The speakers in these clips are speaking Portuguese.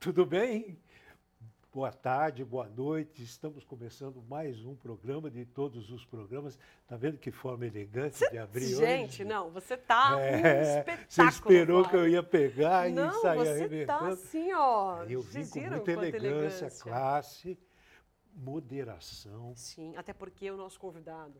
Tudo bem? Boa tarde, boa noite. Estamos começando mais um programa de todos os programas. Tá vendo que forma elegante Cê, de abrir gente, hoje? Gente, não, você tá é, um espetáculo. Você esperou que eu ia pegar não, e sair você arrebentando. tá assim, ó. Eu vim com muita elegância, elegância, classe, moderação. Sim, até porque o nosso convidado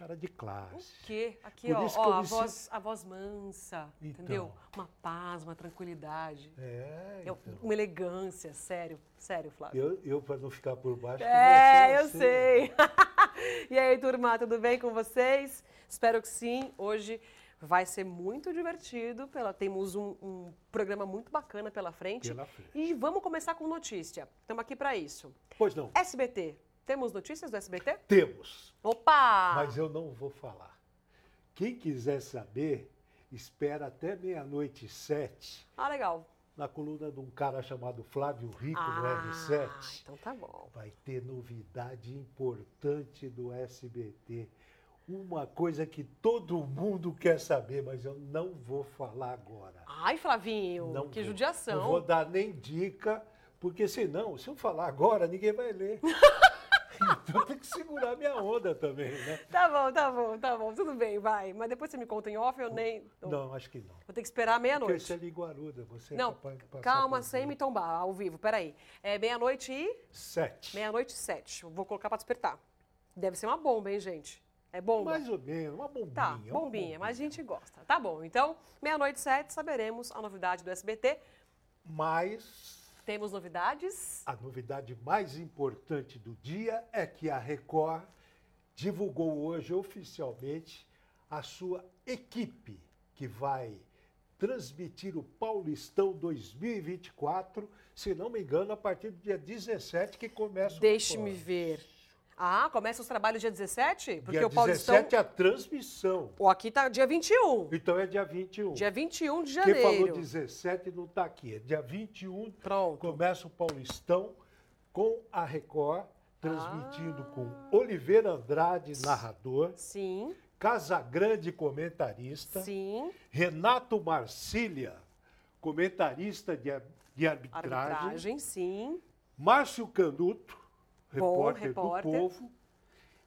cara de classe. O quê? Aqui, ó, ó a, voz, a voz mansa, então, entendeu? Uma paz, uma tranquilidade. É, então. Uma elegância, sério, sério, Flávio. Eu, eu para não ficar por baixo... É, eu assim. sei. e aí, turma, tudo bem com vocês? Espero que sim. Hoje vai ser muito divertido. Pela, temos um, um programa muito bacana pela frente. Pela frente. E vamos começar com notícia. Estamos aqui para isso. Pois não. SBT temos notícias do SBT? Temos. Opa! Mas eu não vou falar. Quem quiser saber, espera até meia-noite e sete. Ah, legal. Na coluna de um cara chamado Flávio Rico, ah, do R7. Então tá bom. Vai ter novidade importante do SBT. Uma coisa que todo mundo quer saber, mas eu não vou falar agora. Ai, Flavinho, não que vou. judiação. Não vou dar nem dica, porque senão, se eu falar agora, ninguém vai ler. então tem que segurar minha onda também, né? Tá bom, tá bom, tá bom. Tudo bem, vai. Mas depois você me conta em off, eu nem... Não, acho que não. Vou ter que esperar meia-noite. Porque você é linguaruda, você não, é capaz de passar calma, sem me tombar, ao vivo, peraí. É meia-noite e... Sete. Meia-noite e sete. Vou colocar pra despertar. Deve ser uma bomba, hein, gente? É bomba? Mais ou menos, uma bombinha. Tá, bombinha, bombinha. mas a gente gosta. Tá bom, então, meia-noite e sete, saberemos a novidade do SBT. Mas temos novidades? A novidade mais importante do dia é que a Record divulgou hoje oficialmente a sua equipe que vai transmitir o Paulistão 2024, se não me engano, a partir do dia 17 que começa o Deixe-me ver. Ah, começa os trabalhos dia 17? Porque dia o Paulistão... 17 é a transmissão. Pô, aqui tá dia 21. Então é dia 21. Dia 21 de janeiro. Quem falou 17 não está aqui. É dia 21. Pronto. Começa o Paulistão com a Record, transmitindo ah. com Oliveira Andrade, narrador. Sim. Casagrande, comentarista. Sim. Renato Marcília, comentarista de, de arbitragem. Arbitragem, sim. Márcio Canuto, repórter, repórter, do Povo,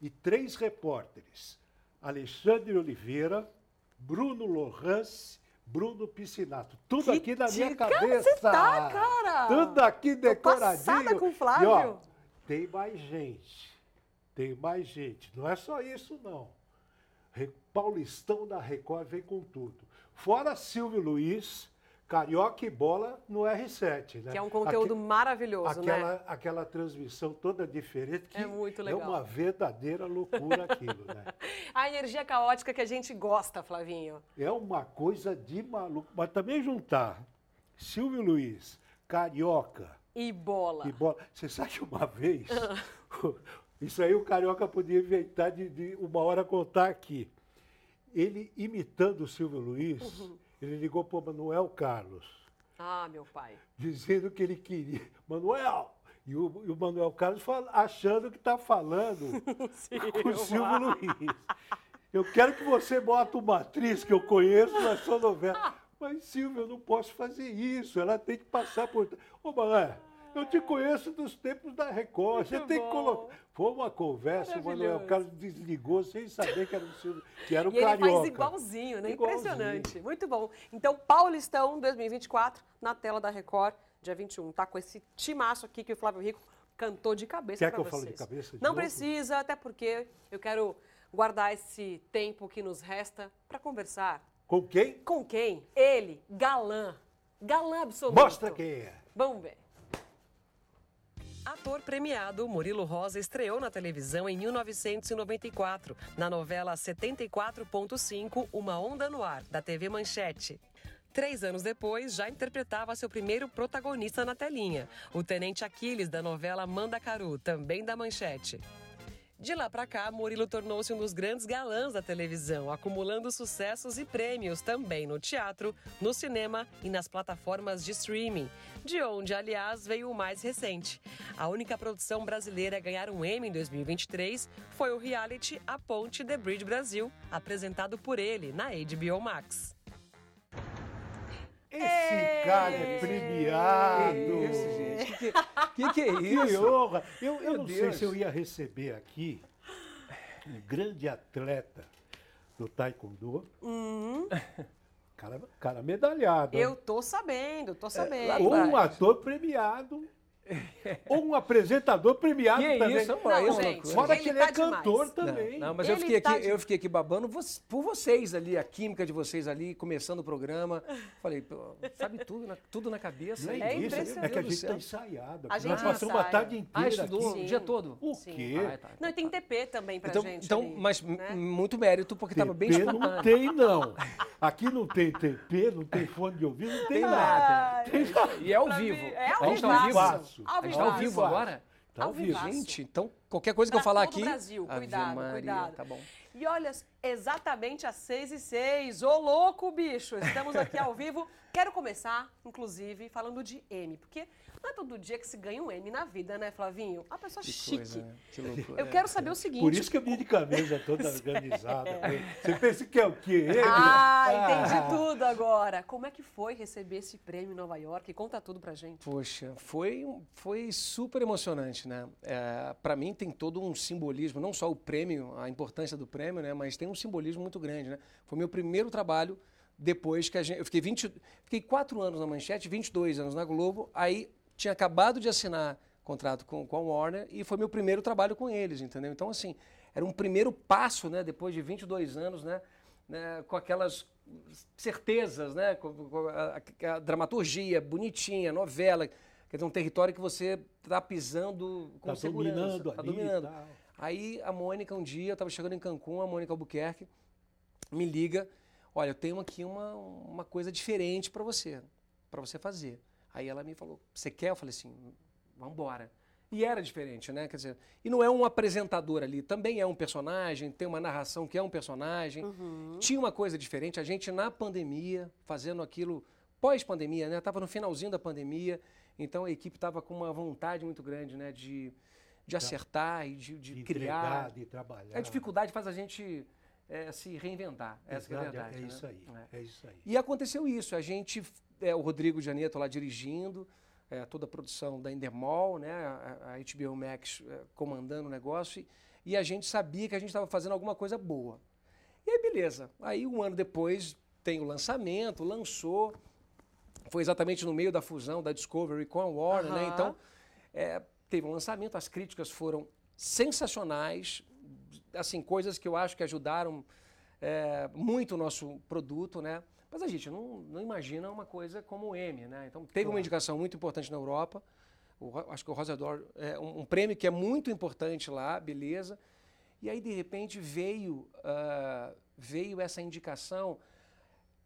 e três repórteres: Alexandre Oliveira, Bruno Lohans, Bruno Piscinato. Tudo que aqui na minha cabeça. Você tá, cara? Tudo aqui decoradinho. Tô com o Flávio. E, ó, tem mais gente. Tem mais gente. Não é só isso, não. Paulistão da Record vem com tudo. Fora Silvio Luiz, Carioca e Bola no R7, né? Que é um conteúdo Aque, maravilhoso, aquela, né? Aquela transmissão toda diferente que é, muito legal. é uma verdadeira loucura aquilo, né? A energia caótica que a gente gosta, Flavinho. É uma coisa de maluco. Mas também juntar Silvio Luiz, Carioca... E Bola. E Bola. Você sabe que uma vez... isso aí o Carioca podia inventar de, de uma hora contar aqui. Ele imitando o Silvio Luiz... Uhum ele ligou para o Manuel Carlos. Ah, meu pai. Dizendo que ele queria. Manuel! E o, e o Manuel Carlos fala, achando que está falando com o Silvio Luiz. Eu quero que você bota uma atriz que eu conheço na sua novela. Mas, Silvio, eu não posso fazer isso. Ela tem que passar por. Ô, Manuel, eu te conheço dos tempos da Record. Muito você tem bom. que colocar. Foi uma conversa, o Manuel Carlos desligou sem saber que era o Silvio, que era o e Carioca. ele faz igualzinho, né? Igualzinho. Impressionante. Muito bom. Então, Paulistão 2024 na tela da Record, dia 21. Tá com esse timaço aqui que o Flávio Rico cantou de cabeça para vocês. Quer que eu fale de cabeça? De Não novo? precisa, até porque eu quero guardar esse tempo que nos resta para conversar. Com quem? Com quem? Ele, galã. Galã absoluto. Mostra quem é. Vamos ver. Ator premiado, Murilo Rosa estreou na televisão em 1994, na novela 74.5 Uma Onda no Ar, da TV Manchete. Três anos depois, já interpretava seu primeiro protagonista na telinha, o Tenente Aquiles da novela Mandacaru, também da Manchete. De lá para cá, Murilo tornou-se um dos grandes galãs da televisão, acumulando sucessos e prêmios também no teatro, no cinema e nas plataformas de streaming, de onde, aliás, veio o mais recente. A única produção brasileira a ganhar um Emmy em 2023 foi o reality A Ponte The Bridge Brasil, apresentado por ele na HBO Max. Esse cara é premiado. Que isso, gente? Que que, que, é Que isso? honra. Eu, eu não sei Deus. se eu ia receber aqui um grande atleta do Taekwondo. Cara, cara medalhado. Eu tô sabendo, tô sabendo. lá ou um ator premiado. Ou um apresentador premiado Que também. isso? Não, isso é gente. Fora que ele tá é cantor demais. também. Não, mas eu fiquei, tá aqui, de- eu fiquei aqui babando por vocês ali, a química de vocês ali, começando o programa. Falei, sabe tudo na, tudo na cabeça. Não é, É isso, impressionante. é que a gente está ensaiado. A gente Nós passamos ensaia. a tarde Ah, inteira estudou aqui. o dia todo? O Sim. quê? Ah, tá, Não, e tem TP também pra Então, gente. então ali, mas né? muito mérito, porque estava bem TP não espontâneo. tem, não. Aqui não tem TP, não tem fone de ouvido, não tem, Tem nada. nada. E é ao Pra vivo. é ao tá ao vivo. Vivaço. Ao A gente tá ao vivaço. vivo agora? Tá Ao vivo. vivaço. Gente, então qualquer coisa que eu Pra falar todo aqui. Brasil, cuidado, Maria, cuidado. Tá bom. E olha, exatamente às 6 e 6 Ô, louco, bicho! Estamos aqui ao vivo. Quero começar, inclusive, falando de M, porque não é todo dia que se ganha um M na vida, né, Flavinho? Uma pessoa Que chique. coisa, né? Que loucura. Eu quero saber o seguinte. Por isso que eu vim de camisa toda organizada. Você pensa que é o quê? Ele? Ah, entendi tudo agora. Como é que foi receber esse prêmio em Nova York? Conta tudo pra gente. Poxa, foi, foi super emocionante, né? É, para mim tem todo um simbolismo, não só o prêmio, a importância do prêmio, né? Mas tem um simbolismo muito grande, né? Foi meu primeiro trabalho depois que a gente, eu fiquei 20, fiquei quatro anos na Manchete, 22 anos na Globo, aí tinha acabado de assinar contrato com, com a Warner e foi meu primeiro trabalho com eles, entendeu? Então assim, era um primeiro passo, né? Depois de 22 anos, né? né, com aquelas certezas, né? Com, com a, a- a dramaturgia bonitinha, novela, quer dizer, um território que você está pisando com Tá segurança. dominando tá ali e dominando. Aí a Mônica, um dia, eu estava chegando em Cancún, a Mônica Albuquerque me liga, olha, eu tenho aqui uma, uma coisa diferente para você, para você fazer. Aí ela me falou, você quer? Eu falei assim, vamos embora. E era diferente, né? Quer dizer, e não é um apresentador ali, também é um personagem, tem uma narração que é um personagem. Tinha uma coisa diferente, a gente na pandemia, fazendo aquilo pós-pandemia, né? Tava no finalzinho da pandemia, então a equipe tava com uma vontade muito grande, né? De, de acertar e de, de De criar. entregar, de trabalhar. A dificuldade faz a gente eh, se reinventar, essa que é a Verdade. É né? isso aí. É. É isso aí. E aconteceu isso, a gente, é, o Rodrigo Janeto lá dirigindo, é, toda a produção da Endemol, né, a, a HBO Max é, comandando o negócio, e, e a gente sabia que a gente estava fazendo alguma coisa boa. E aí, beleza. Aí, um ano depois, tem o lançamento, lançou, foi exatamente no meio da fusão da Discovery com a Warner, né? Aham. Então, é, teve um lançamento, as críticas foram sensacionais, assim, coisas que eu acho que ajudaram é, muito o nosso produto, né? Mas a gente não, não imagina uma coisa como o M, né? Então, teve uma indicação muito importante na Europa, o acho que o Rosa d'Or é um, um prêmio que é muito importante lá, beleza. E aí, de repente, veio, ah, veio essa indicação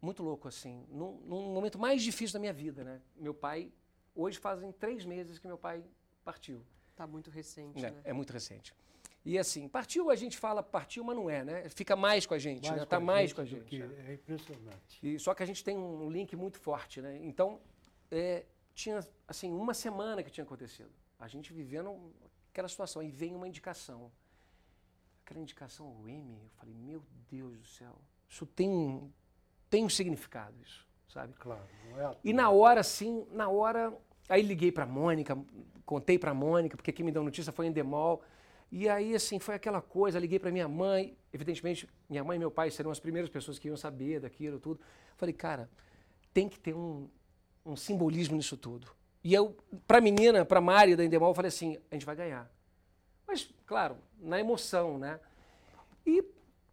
muito louco, assim, num, num momento mais difícil da minha vida, né? Meu pai, hoje fazem três meses que meu pai partiu. Tá muito recente, né? né? É muito recente. E assim, partiu, a gente fala partiu, mas não é, né? Fica mais com a gente, Mais né? Tá a mais com a gente. que- né? É impressionante. E, só que a gente tem um link muito forte, né? Então, é, tinha, assim, uma semana que tinha acontecido. A gente vivendo aquela situação. Aí vem uma indicação. Aquela indicação, o M, eu falei, meu Deus do céu, isso tem um, tem um significado, isso, sabe? Claro, não é E na hora, assim, na hora. Aí liguei pra Mônica, contei pra Mônica, porque quem me deu notícia foi em Endemol. E aí, assim, foi aquela coisa, liguei pra minha mãe. Evidentemente, minha mãe e meu pai seriam as primeiras pessoas que iam saber daquilo tudo. Falei, cara, tem que ter um, um simbolismo nisso tudo. E eu, pra menina, pra Mari da Endemol, falei assim: a gente vai ganhar. Mas, claro, na emoção, né? E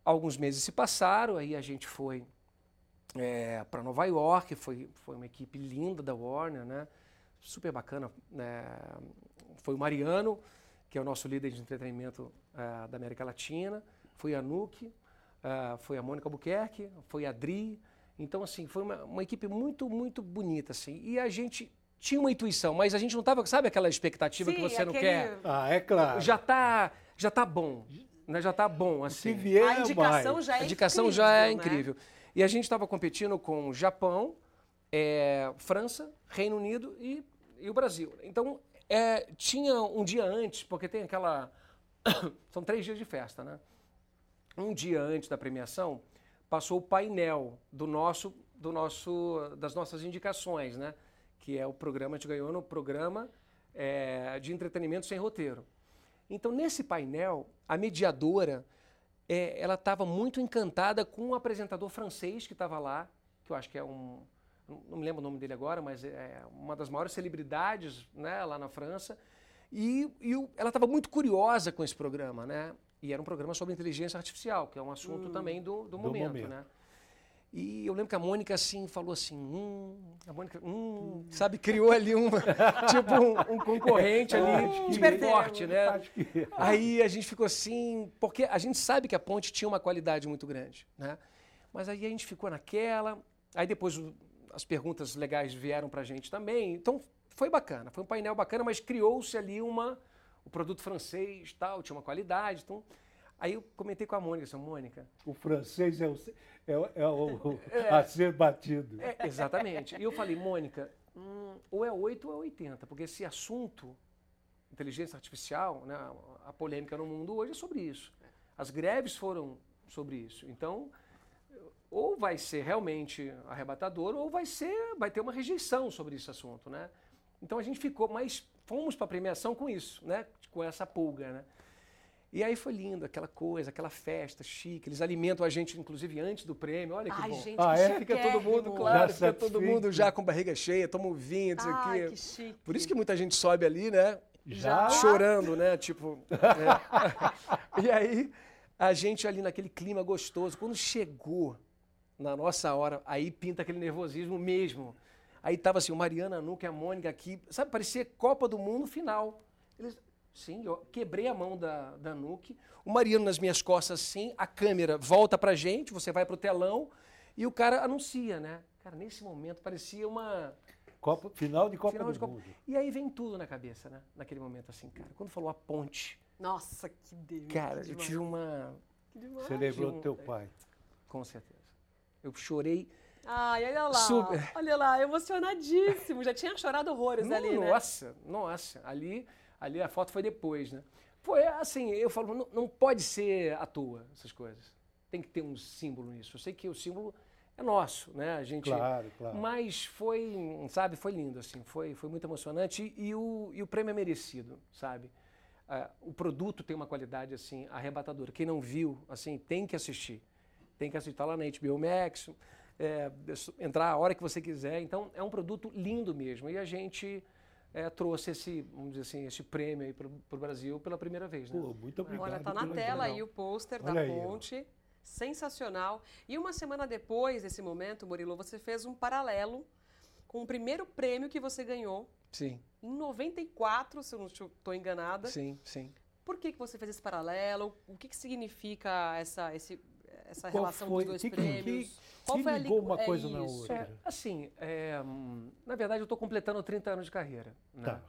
alguns meses se passaram, aí a gente foi para Nova York, foi, foi uma equipe linda da Warner, né? Super bacana. né? Foi o Mariano, que é o nosso líder de entretenimento eh, da América Latina, foi a Nuke, eh, foi a Mônica Albuquerque, foi a Adri. Então, assim, foi uma, uma equipe muito, muito bonita, assim. E a gente tinha uma intuição, mas a gente não estava, sabe aquela expectativa que Sim, você não aquele- quer? Ah, é claro. Já tá, já tá bom, né? Já tá bom, Se assim. vier, A indicação mais. já é A indicação incrível, já é né? incrível. E a gente estava competindo com Japão, é, França, Reino Unido e, e o Brasil. Então, é, tinha um dia antes, porque tem aquela. São três dias de festa, né? Um dia antes da premiação, passou o painel do nosso, do nosso, das nossas indicações, né? Que é o programa, a gente ganhou no programa é, de entretenimento sem roteiro. Então, nesse painel, a mediadora, é, ela estava muito encantada com um apresentador francês que estava lá, que eu acho que é um, não me lembro o nome dele agora, mas é uma das maiores celebridades né, lá na França. E, e ela estava muito curiosa com esse programa, né? E era um programa sobre inteligência artificial, que é um assunto hum, também do, do, do momento, momento, né? E eu lembro que a Mônica, assim, falou assim, hum, a Mônica, hum, sabe, criou ali uma, tipo um, um concorrente ali de forte, né? Aí a gente ficou assim, porque a gente sabe que a ponte tinha uma qualidade muito grande, né? Mas aí a gente ficou naquela, aí depois as perguntas legais vieram pra gente também, então foi bacana, foi um painel bacana, mas criou-se ali uma, o produto francês tal, tinha uma qualidade, então... Aí eu comentei com a Mônica, assim, Mônica. O francês é o, é, é o é, a ser batido. É, exatamente. E eu falei, Mônica, hum, ou é 8 ou é 80, porque esse assunto, inteligência artificial, né, a polêmica no mundo hoje é sobre isso. As greves foram sobre isso. Então, ou vai ser realmente arrebatador, ou vai ser, vai ter uma rejeição sobre esse assunto, né? Então a gente ficou, mas fomos para a premiação com isso, né? Com essa pulga, né? E aí foi lindo, aquela coisa, aquela festa chique. Eles alimentam a gente, inclusive, antes do prêmio. Olha que Ai, bom. Gente, ah, é? Fica todo mundo, claro, já fica todo mundo já com barriga cheia, toma um vinho, isso aqui. Que chique. Por isso que muita gente sobe ali, né? Já? Chorando, né? Tipo. É. e aí, a gente ali naquele clima gostoso. Quando chegou na nossa hora, aí pinta aquele nervosismo mesmo. Aí tava assim, o Mariana Nuca, a Mônica aqui, sabe, parecia Copa do Mundo final. Eles, Sim, eu quebrei a mão da, da Nuke. O Mariano nas minhas costas, sim. A câmera volta pra gente, você vai pro telão e o cara anuncia, né? Cara, nesse momento parecia uma. Copa, final de Copa final do de Copa. Mundo. E aí vem tudo na cabeça, né? Naquele momento, assim, cara. Quando falou a ponte. Nossa, que delícia. Cara, eu tive uma. Você lembrou do teu pai. Com certeza. Eu chorei. Ai, olha lá. Super. Olha lá, emocionadíssimo. Já tinha chorado horrores Não, ali, né? Nossa, nossa. Ali Ali a foto foi depois, né? Foi assim, eu falo, não, não pode ser à toa essas coisas. Tem que ter um símbolo nisso. Eu sei que o símbolo é nosso, né? A gente. Claro, claro. Mas foi, sabe, foi lindo, assim, foi, foi muito emocionante e, e o, e o prêmio é merecido, sabe? Uh, o produto tem uma qualidade assim arrebatadora. Quem não viu, assim, tem que assistir. Tem que assistir lá na HBO Max, é, entrar a hora que você quiser. Então é um produto lindo mesmo. E a gente é, trouxe esse, vamos dizer assim, esse prêmio aí para o Brasil pela primeira vez. Né? Pô, muito obrigado. Olha, tá na tela aí o pôster da ponte. Aí, sensacional. E uma semana depois desse momento, Murilo, você fez um paralelo com o primeiro prêmio que você ganhou. Sim. Em 94, se eu não estou enganada. Sim, sim. Por que, que você fez esse paralelo? O que, que significa essa, esse, essa Qual relação foi? dos dois que, prêmios? Que, Qual foi ligou uma é coisa isso. na outra? É, assim, é, na verdade eu estou completando 30 anos de carreira. Né? Tá.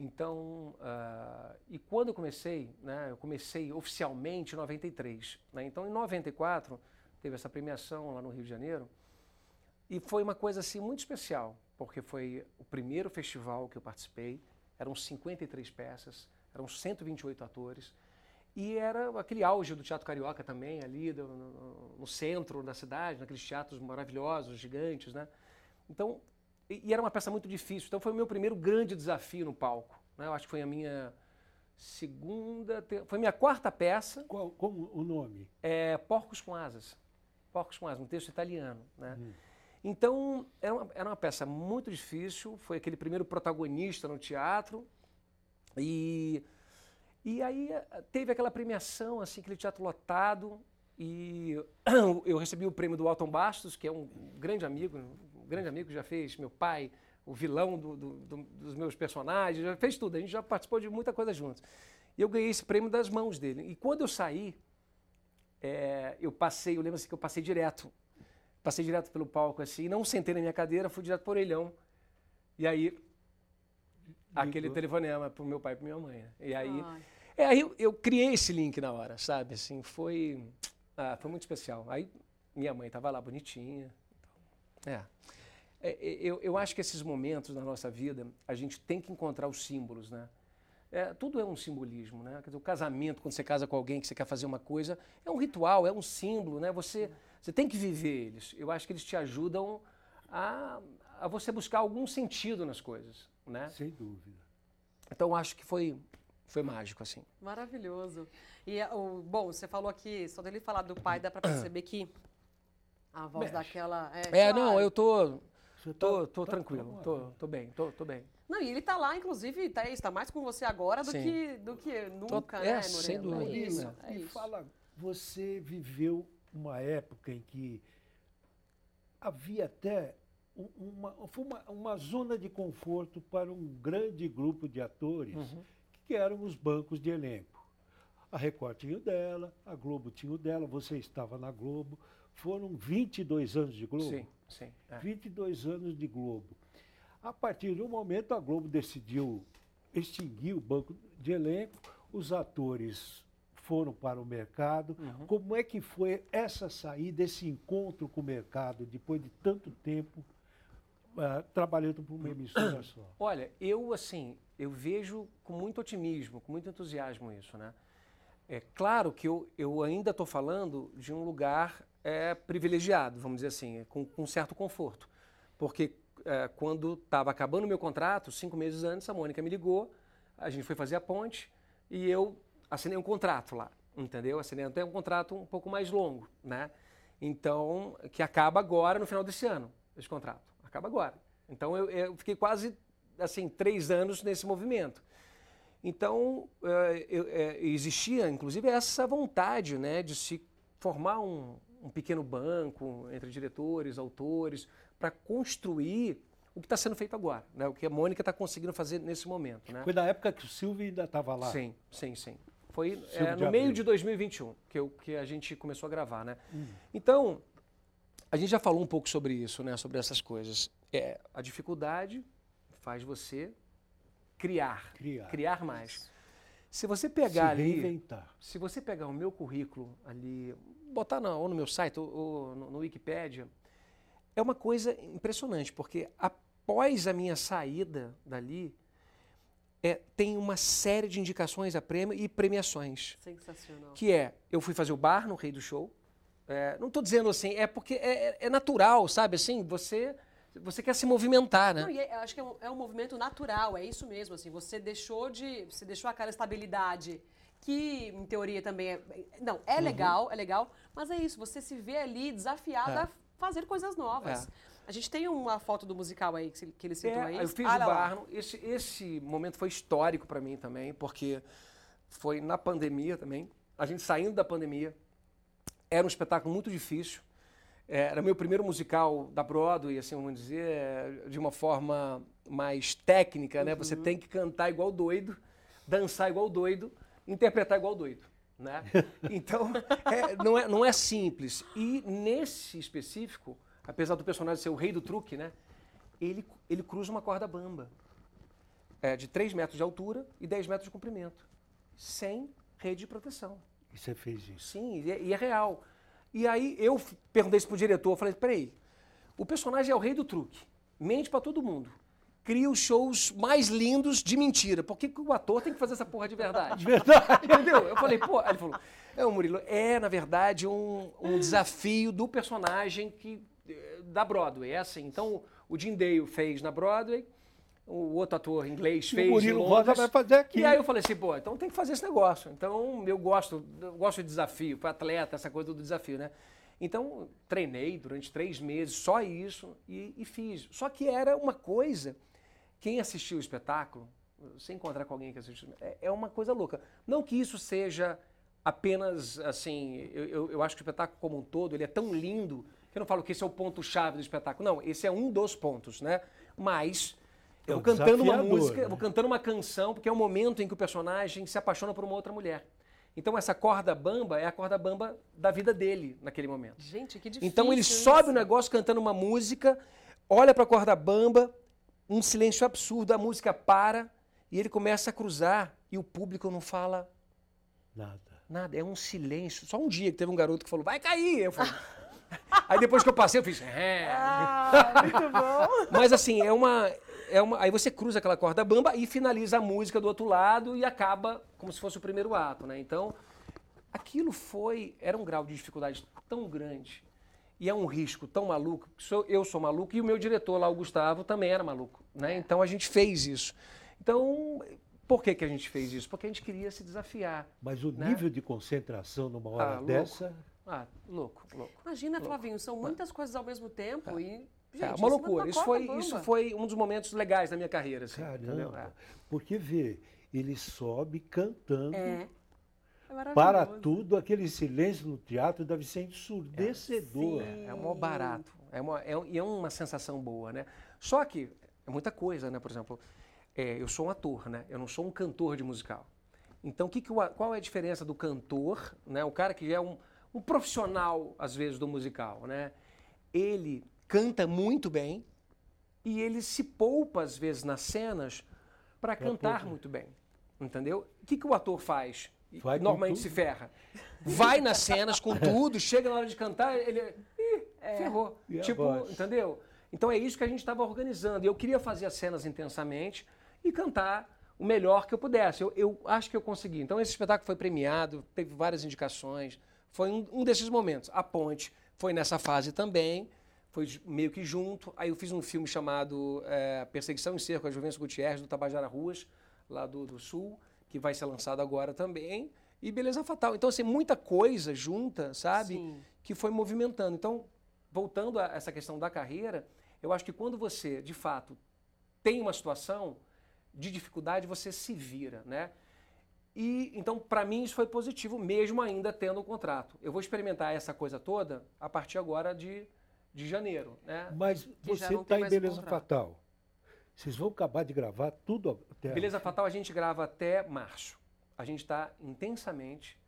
Então, uh, e quando eu comecei, né, eu comecei oficialmente em 93. Né? Então, em 94, teve essa premiação lá no Rio de Janeiro. E foi uma coisa assim muito especial, porque foi o primeiro festival que eu participei. Eram 53 peças, eram 128 atores. E era aquele auge do Teatro Carioca também, ali do, no, no, centro da cidade, naqueles teatros maravilhosos, gigantes, né? Então, e, e, era uma peça muito difícil. Então, foi o meu primeiro grande desafio no palco. Né? Eu acho que foi a minha segunda, te... foi a minha quarta peça. Qual como o nome? É Porcos com Asas. Porcos com Asas, um texto italiano, né? Hum. Então, era uma, era uma peça muito difícil. Foi aquele primeiro protagonista no teatro. E e aí eh, teve aquela premiação, assim, aquele teatro lotado, e eu recebi o prêmio do Alton Bastos, que é um grande amigo, um grande amigo que já fez meu pai, o vilão do, do, do, dos meus personagens, já fez tudo, a gente já participou de muita coisa juntos. E eu ganhei esse prêmio das mãos dele. E quando eu saí, é, eu passei, eu lembro assim que eu passei direto, passei direto pelo palco assim, não sentei na minha cadeira, fui direto por orelhão. E aí aquele telefonema pro meu pai e pra minha mãe. Né? E aí, é, aí eu, eu, criei esse link na hora, sabe? Assim, foi, ah, foi muito especial. Aí minha mãe tava lá bonitinha. Então, é. é. eu, eu acho que esses momentos na nossa vida, a gente tem que encontrar os símbolos, né? É, tudo é um simbolismo, né? Quer dizer, o casamento, quando você casa com alguém que você quer fazer uma coisa, é um ritual, é um símbolo, né? Você Você tem que viver eles. Eu acho que eles te ajudam a, a você buscar algum sentido nas coisas, né? Sem dúvida. Então acho que foi foi mágico assim. Maravilhoso. E o bom, você falou aqui, só dele falar do pai dá para perceber que a voz Mexe. daquela é, é não, eu tô tô, tô, tô tá tranquilo, tô, tô bem, tô, tô bem. Não, e ele tá lá, inclusive, tá, está mais com você agora do que, do que nunca, tô, né, é, Sem dúvida. É isso, é isso. fala, você viveu uma época em que havia até uma, uma, uma zona de conforto para um grande grupo de atores uhum. que eram os bancos de elenco. A Record tinha o dela, a Globo tinha o dela, você estava na Globo. Foram 22 anos de Globo. Sim, sim. É. 22 anos de Globo. A partir de um momento, a Globo decidiu extinguir o banco de elenco, os atores foram para o mercado. Uhum. Como é que foi essa saída, esse encontro com o mercado, depois de tanto tempo uh, trabalhando por uma emissora só? Olha, eu assim, eu vejo com muito otimismo, com muito entusiasmo isso, né? É claro que eu, eu ainda estou falando de um lugar é, privilegiado, vamos dizer assim, com, com certo conforto. Porque é, quando estava acabando o meu contrato, cinco meses antes, a Mônica me ligou, a gente foi fazer a ponte e eu assinei um contrato lá, entendeu? Assinei até um contrato um pouco mais longo, né? Então, que acaba agora no final desse ano, esse contrato. Acaba agora. Então, eu, eu fiquei quase, assim, três anos nesse movimento. Então, é, eu, é, existia, inclusive, essa vontade né, de se formar um, um pequeno banco entre diretores, autores, para construir o que está sendo feito agora, né? o que a Mônica está conseguindo fazer nesse momento. Né? Foi na época que o Silvio ainda estava lá? Sim, sim, sim. Foi é, no meio de 2021 que, eu, que a gente começou a gravar, né? Hum. Então, a gente já falou um pouco sobre isso, né? Sobre essas coisas. É, a dificuldade faz você criar, criar, criar mais. Se você pegar se reinventar. ali, se você pegar o meu currículo ali, botar no, ou no meu site ou, ou no, no Wikipedia, é uma coisa impressionante, porque após a minha saída dali, é, tem uma série de indicações a prêmio e premiações. Sensacional. Que é, eu fui fazer o bar no Rei do Show. É, não estou dizendo assim, é porque é, é, é, natural, sabe? Assim, você você quer se movimentar, né? Não, é, acho que é um, é um, movimento natural, é isso mesmo. Assim, você deixou de, você deixou aquela estabilidade que, em teoria, também é, não é uhum. legal, é legal, mas é isso. Você se vê ali desafiado a fazer coisas novas. A gente tem uma foto do musical aí que, que ele citou é, aí. Eu fiz ah, o Barno. Esse, esse momento foi histórico para mim também, porque foi na pandemia também. A gente saindo da pandemia. Era um espetáculo muito difícil. É, era meu primeiro musical da Broadway, assim, vamos dizer, de uma forma mais técnica, né? Uhum. Você tem que cantar igual doido, dançar igual doido, interpretar igual doido. Né? Então, é, não, é, não é simples. E nesse específico, apesar do personagem ser o rei do truque, né? Ele, ele cruza uma corda bamba é, de 3 metros de altura e 10 metros de comprimento, sem rede de proteção. E você fez isso? Sim, e é, e é real. E aí eu perguntei isso pro diretor, falei, peraí, o personagem é o rei do truque, mente para todo mundo cria os shows mais lindos de mentira. Por que, o ator tem que fazer essa porra de verdade? De verdade. Entendeu? Eu falei, pô. Aí ele falou, é, o Murilo, é, na verdade, um, um desafio do personagem que, eh, da Broadway. É assim. Então, o Jim Dale fez na Broadway, o outro ator inglês fez. O Murilo Rosa vai fazer aqui. E aí eu falei assim, pô, então tem que fazer esse negócio. Então, eu gosto, eu gosto de desafio, fui atleta, essa coisa do desafio, né? Então, treinei durante três meses, só isso, e, e fiz. Só que era uma coisa quem assistiu o espetáculo, se encontrar com alguém que assistiu, é, é uma coisa louca. Não que isso seja apenas assim, eu, eu, eu, acho que o espetáculo como um todo ele é tão lindo que eu não falo que esse é o ponto chave do espetáculo. Não, esse é um dos pontos, né? Mas eu vou cantando uma música, né? vou cantando uma canção porque é o momento em que o personagem se apaixona por uma outra mulher. Então essa corda bamba é a corda bamba da vida dele naquele momento. Gente, que difícil. Então ele sobe o negócio cantando uma música, olha para a corda bamba, um silêncio absurdo, a música para e ele começa a cruzar e o público não fala nada. Nada, é um silêncio. Só um dia que teve um garoto que falou, vai cair. Eu falei. Aí depois que eu passei, eu fiz. É. Ah, muito bom. Mas assim, é uma, é uma. Aí você cruza aquela corda bamba e finaliza a música do outro lado e acaba como se fosse o primeiro ato, né? Então, aquilo foi. Era um grau de dificuldade tão grande E é um risco tão maluco, que sou- eu sou maluco e o meu diretor lá, o Gustavo, também era maluco. Né? Então a gente fez isso. Então, por que, que a gente fez isso? Porque a gente queria se desafiar. Mas o Né? nível de concentração numa hora Ah, louco. dessa. Ah, louco, louco. Imagina, Flavinho, são muitas coisas ao mesmo tempo e. Gente, é uma loucura. Isso foi, isso foi um dos momentos legais da minha carreira. Assim? Caramba. É. Porque vê, ele sobe cantando. É. É. Para tudo, aquele silêncio no teatro deve ser ensurdecedor. Sim. É um maior barato. É uma, é, é uma sensação boa, né? Só que é muita coisa, né? Por exemplo, é, eu sou um ator, né? Eu não sou um cantor de musical. Então, que que o qual é a diferença do cantor, né? O cara que é um, um profissional, às vezes, do musical, né? Ele canta muito bem e ele se poupa, às vezes, nas cenas para cantar muito bem. Entendeu? O que, que o ator faz? Vai Normalmente se ferra. Vai nas cenas com tudo, chega na hora de cantar, ele. Ih, ferrou. E tipo, entendeu? Então é isso que a gente estava organizando. Eu queria fazer as cenas intensamente e cantar o melhor que eu pudesse. Eu, eu acho que eu consegui. Então esse espetáculo foi premiado, teve várias indicações. Foi um, um desses momentos. A Ponte foi nessa fase também. Foi meio que junto. Aí eu fiz um filme chamado eh, Perseguição em Cerco, a Juventus Gutierrez, do Tabajara Ruas, lá do, do Sul, que vai ser lançado agora também. E Beleza Fatal. Então, assim, muita coisa junta, sabe? Sim. que foi movimentando. Então, voltando a essa questão da carreira, eu acho que quando você, de fato, tem uma situação de dificuldade, você se vira, né? E então, para mim, isso foi positivo, mesmo ainda tendo o contrato. Eu vou experimentar essa coisa toda a partir agora de, de janeiro, né? Mas você está em Beleza contrato. Fatal. Vocês vão acabar de gravar tudo até. Beleza Fatal a gente grava até março. A gente está intensamente.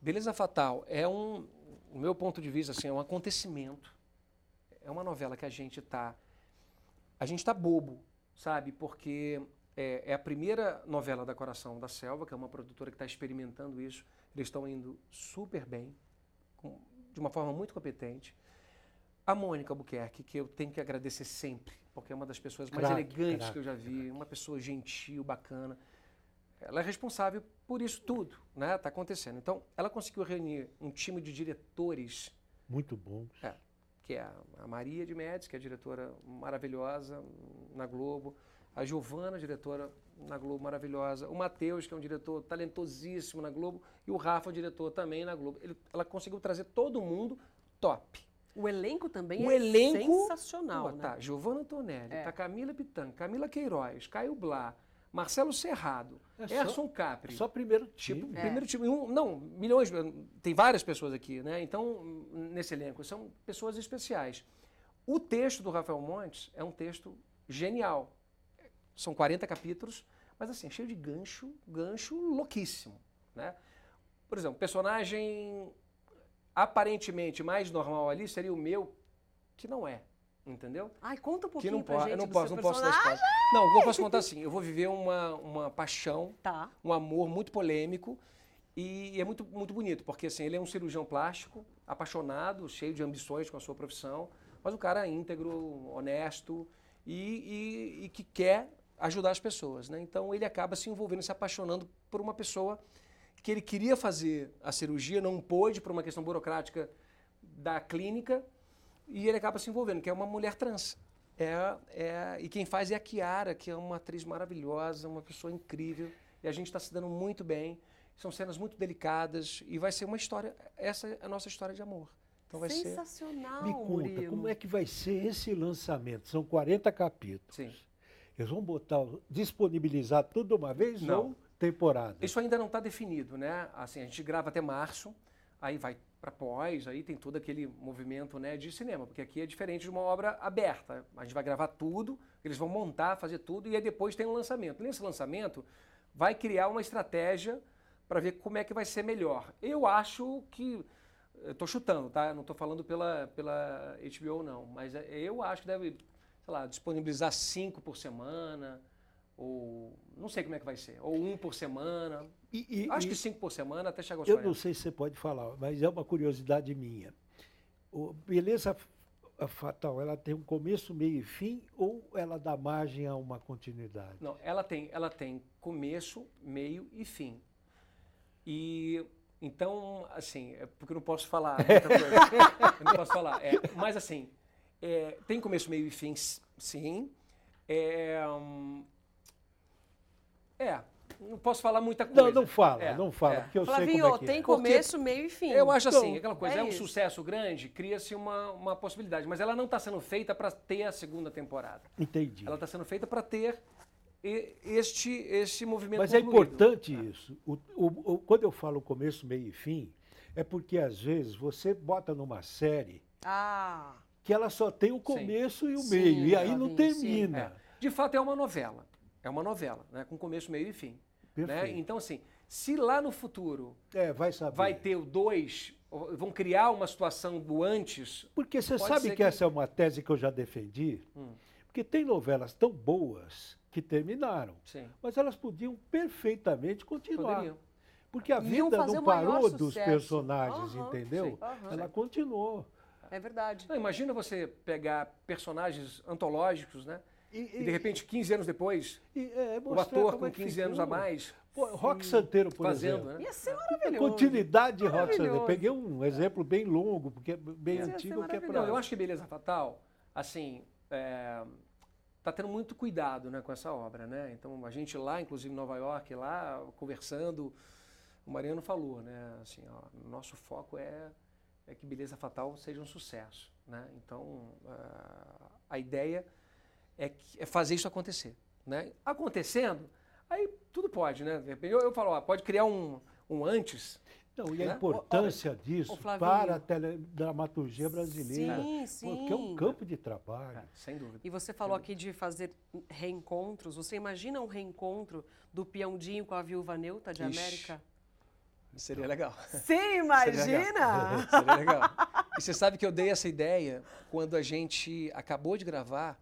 Beleza Fatal é um, no meu ponto de vista, assim, é um acontecimento. É uma novela que a gente está, a gente está bobo, sabe? Porque é, é a primeira novela da Coração da Selva, que é uma produtora que está experimentando isso. Eles estão indo super bem, com- de uma forma muito competente. A Mônica Albuquerque, que eu tenho que agradecer sempre, porque é uma das pessoas mais elegantes que eu já vi, uma pessoa gentil, bacana. Ela é responsável por isso tudo, né? Está acontecendo. Então, ela conseguiu reunir um time de diretores Muito bom. é, que é a- Maria de Médici, que é a diretora maravilhosa na Globo, a Giovana, diretora na Globo maravilhosa, o Matheus, que é um diretor talentosíssimo na Globo, e o Rafa, diretor também na Globo. Ele- ela conseguiu trazer todo mundo top. O elenco também O é elenco- sensacional, Pô, né? Tá, Giovana Antonelli, É. tá Camila Pitan, Camila Queiroz, Caio Blá, Marcelo Serrado, É só- Erson Capri. Só primeiro time. Tipo, É. primeiro time, um, não, milhões, tem várias pessoas aqui, né? Então, nesse elenco, são pessoas especiais. O texto do Rafael Montes é um texto genial. São 40 capítulos, mas assim, cheio de gancho, gancho louquíssimo, né? Por exemplo, personagem aparentemente mais normal ali seria o meu, que não é, entendeu? Ai, conta um Que pouquinho não pra pode, gente eu não posso, não posso dar personagem. spoiler. Não, que eu posso contar assim, eu vou viver uma, uma paixão Tá. um amor muito polêmico e é muito, muito bonito, porque assim, ele é um cirurgião plástico, apaixonado, cheio de ambições com a sua profissão, mas um cara íntegro, honesto e, e- e que quer ajudar as pessoas. Né? Então ele acaba se envolvendo, se apaixonando por uma pessoa que ele queria fazer a cirurgia, não pôde por uma questão burocrática da clínica, e ele acaba se envolvendo, que é uma mulher trans. É, é, e quem faz é a Kiara, que é uma atriz maravilhosa, uma pessoa incrível. E a gente está se dando muito bem. São cenas muito delicadas e vai ser uma história. Essa é a nossa história de amor. Então vai ser. Sensacional, Me conta, Murilo. como é que vai ser esse lançamento? São 40 capítulos. Sim. Eles vão botar, disponibilizar tudo de uma vez Não. ou temporada? Isso ainda não está definido, né? Assim, a gente grava até março, aí vai para pós, aí tem todo aquele movimento né, de cinema, porque aqui é diferente de uma obra aberta. A gente vai gravar tudo, eles vão montar, fazer tudo, e aí depois tem um lançamento. Nesse lançamento, vai criar uma estratégia para ver como é que vai ser melhor. Eu acho que. Estou chutando, tá? Não estou falando pela, pela HBO, não. Mas é- eu acho que deve, sei lá, disponibilizar cinco por semana, ou não sei como é que vai ser, ou um por semana. E- e- Acho e- que cinco por semana até chegar aos Eu 40. não sei se você pode falar, mas é uma curiosidade minha. O Beleza F- Fatal, ela tem um começo, meio e fim, ou ela dá margem a uma continuidade? Não, ela tem, ela tem começo, meio e fim. E Então, assim, é porque eu não posso falar muita coisa. eu não posso falar. É, mas, assim, é, tem começo, meio e fim, sim. É, hum, é, não posso falar muita coisa. Não, não fala, É, não fala, é. porque eu sei Flavinho, como é que tem é. começo, meio e fim. Eu acho assim, Então, aquela coisa, é é, um isso. sucesso grande, cria-se uma, uma possibilidade, mas ela não está sendo feita para ter a segunda temporada. Entendi. Ela está sendo feita para ter este, este movimento Mas é concluído. importante isso. O- o- o- quando eu falo começo, meio e fim, é porque às vezes você bota numa série Ah, que ela só tem o começo e o Sim, meio, e aí não sim. termina. É. De fato, é uma novela. É uma novela, né? com começo, meio e fim. Né? Perfeito. Então, assim, se lá no futuro É, vai vai ter o dois, vão criar uma situação do antes, Porque você sabe que, que- essa é uma tese que eu já defendi, Hum. porque tem novelas tão boas que terminaram, sim, mas elas podiam perfeitamente continuar. poderiam. Porque a vida não parou dos personagens, Aham, entendeu? aham. Ela continuou. é verdade. Não, imagina você pegar personagens antológicos, né? E, E de repente, 15 anos depois, e, é, o ator com é que 15 anos a mais Pô, Rock Santeiro, por fazendo, exemplo. né? Ia ser A maravilhoso. continuidade de Rock Santeiro. Peguei um exemplo bem longo, porque é bem ser antigo, que é pra... Não, eu acho que Beleza Fatal, assim, é, tá tendo muito cuidado né, com essa obra, né? Então, a gente lá, inclusive em Nova York, lá, conversando, o Mariano falou, né? Assim, ó, nosso foco é, é que Beleza Fatal seja um sucesso, né? Então, a ideia é, é fazer isso acontecer, né? Acontecendo, aí tudo pode, né? Eu, eu falo, ó, pode criar um, um antes, Não, e a né? importância disso ô, Flavinho. para a teledramaturgia brasileira. Sim, sim. Porque é um campo de trabalho. é, sem dúvida. E você falou aqui de fazer reencontros. Você imagina um reencontro do Peãodinho com a Viúva Neuta de Ixi. América? Seria legal. Você Seria imagina? Seria legal. E você sabe que eu dei essa ideia quando a gente acabou de gravar.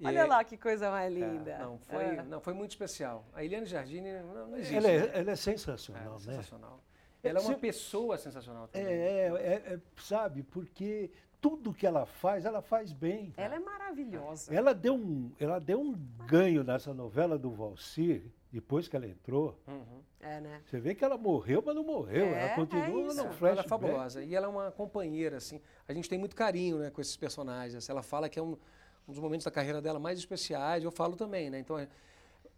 E- Olha lá que coisa mais É, linda. não, foi, É. não, foi muito especial. A Eliane Jardine não, não existe. Ela é, né? ela é É, sensacional, né? sensacional. Ela é uma pessoa sensacional É, também. é, é, é, sabe, porque tudo que ela faz, ela faz bem. Ela é maravilhosa. Ela deu um, ela deu um ganho nessa novela do Valcir, depois que ela entrou. Uhum. É, né? Você vê que ela morreu, mas não morreu. É, ela continua é no Ela é fabulosa. E ela é uma companheira, assim. A gente tem muito carinho né, com esses personagens. Ela fala que é um, um dos momentos da carreira dela mais especiais. Eu falo também, né? Então, é,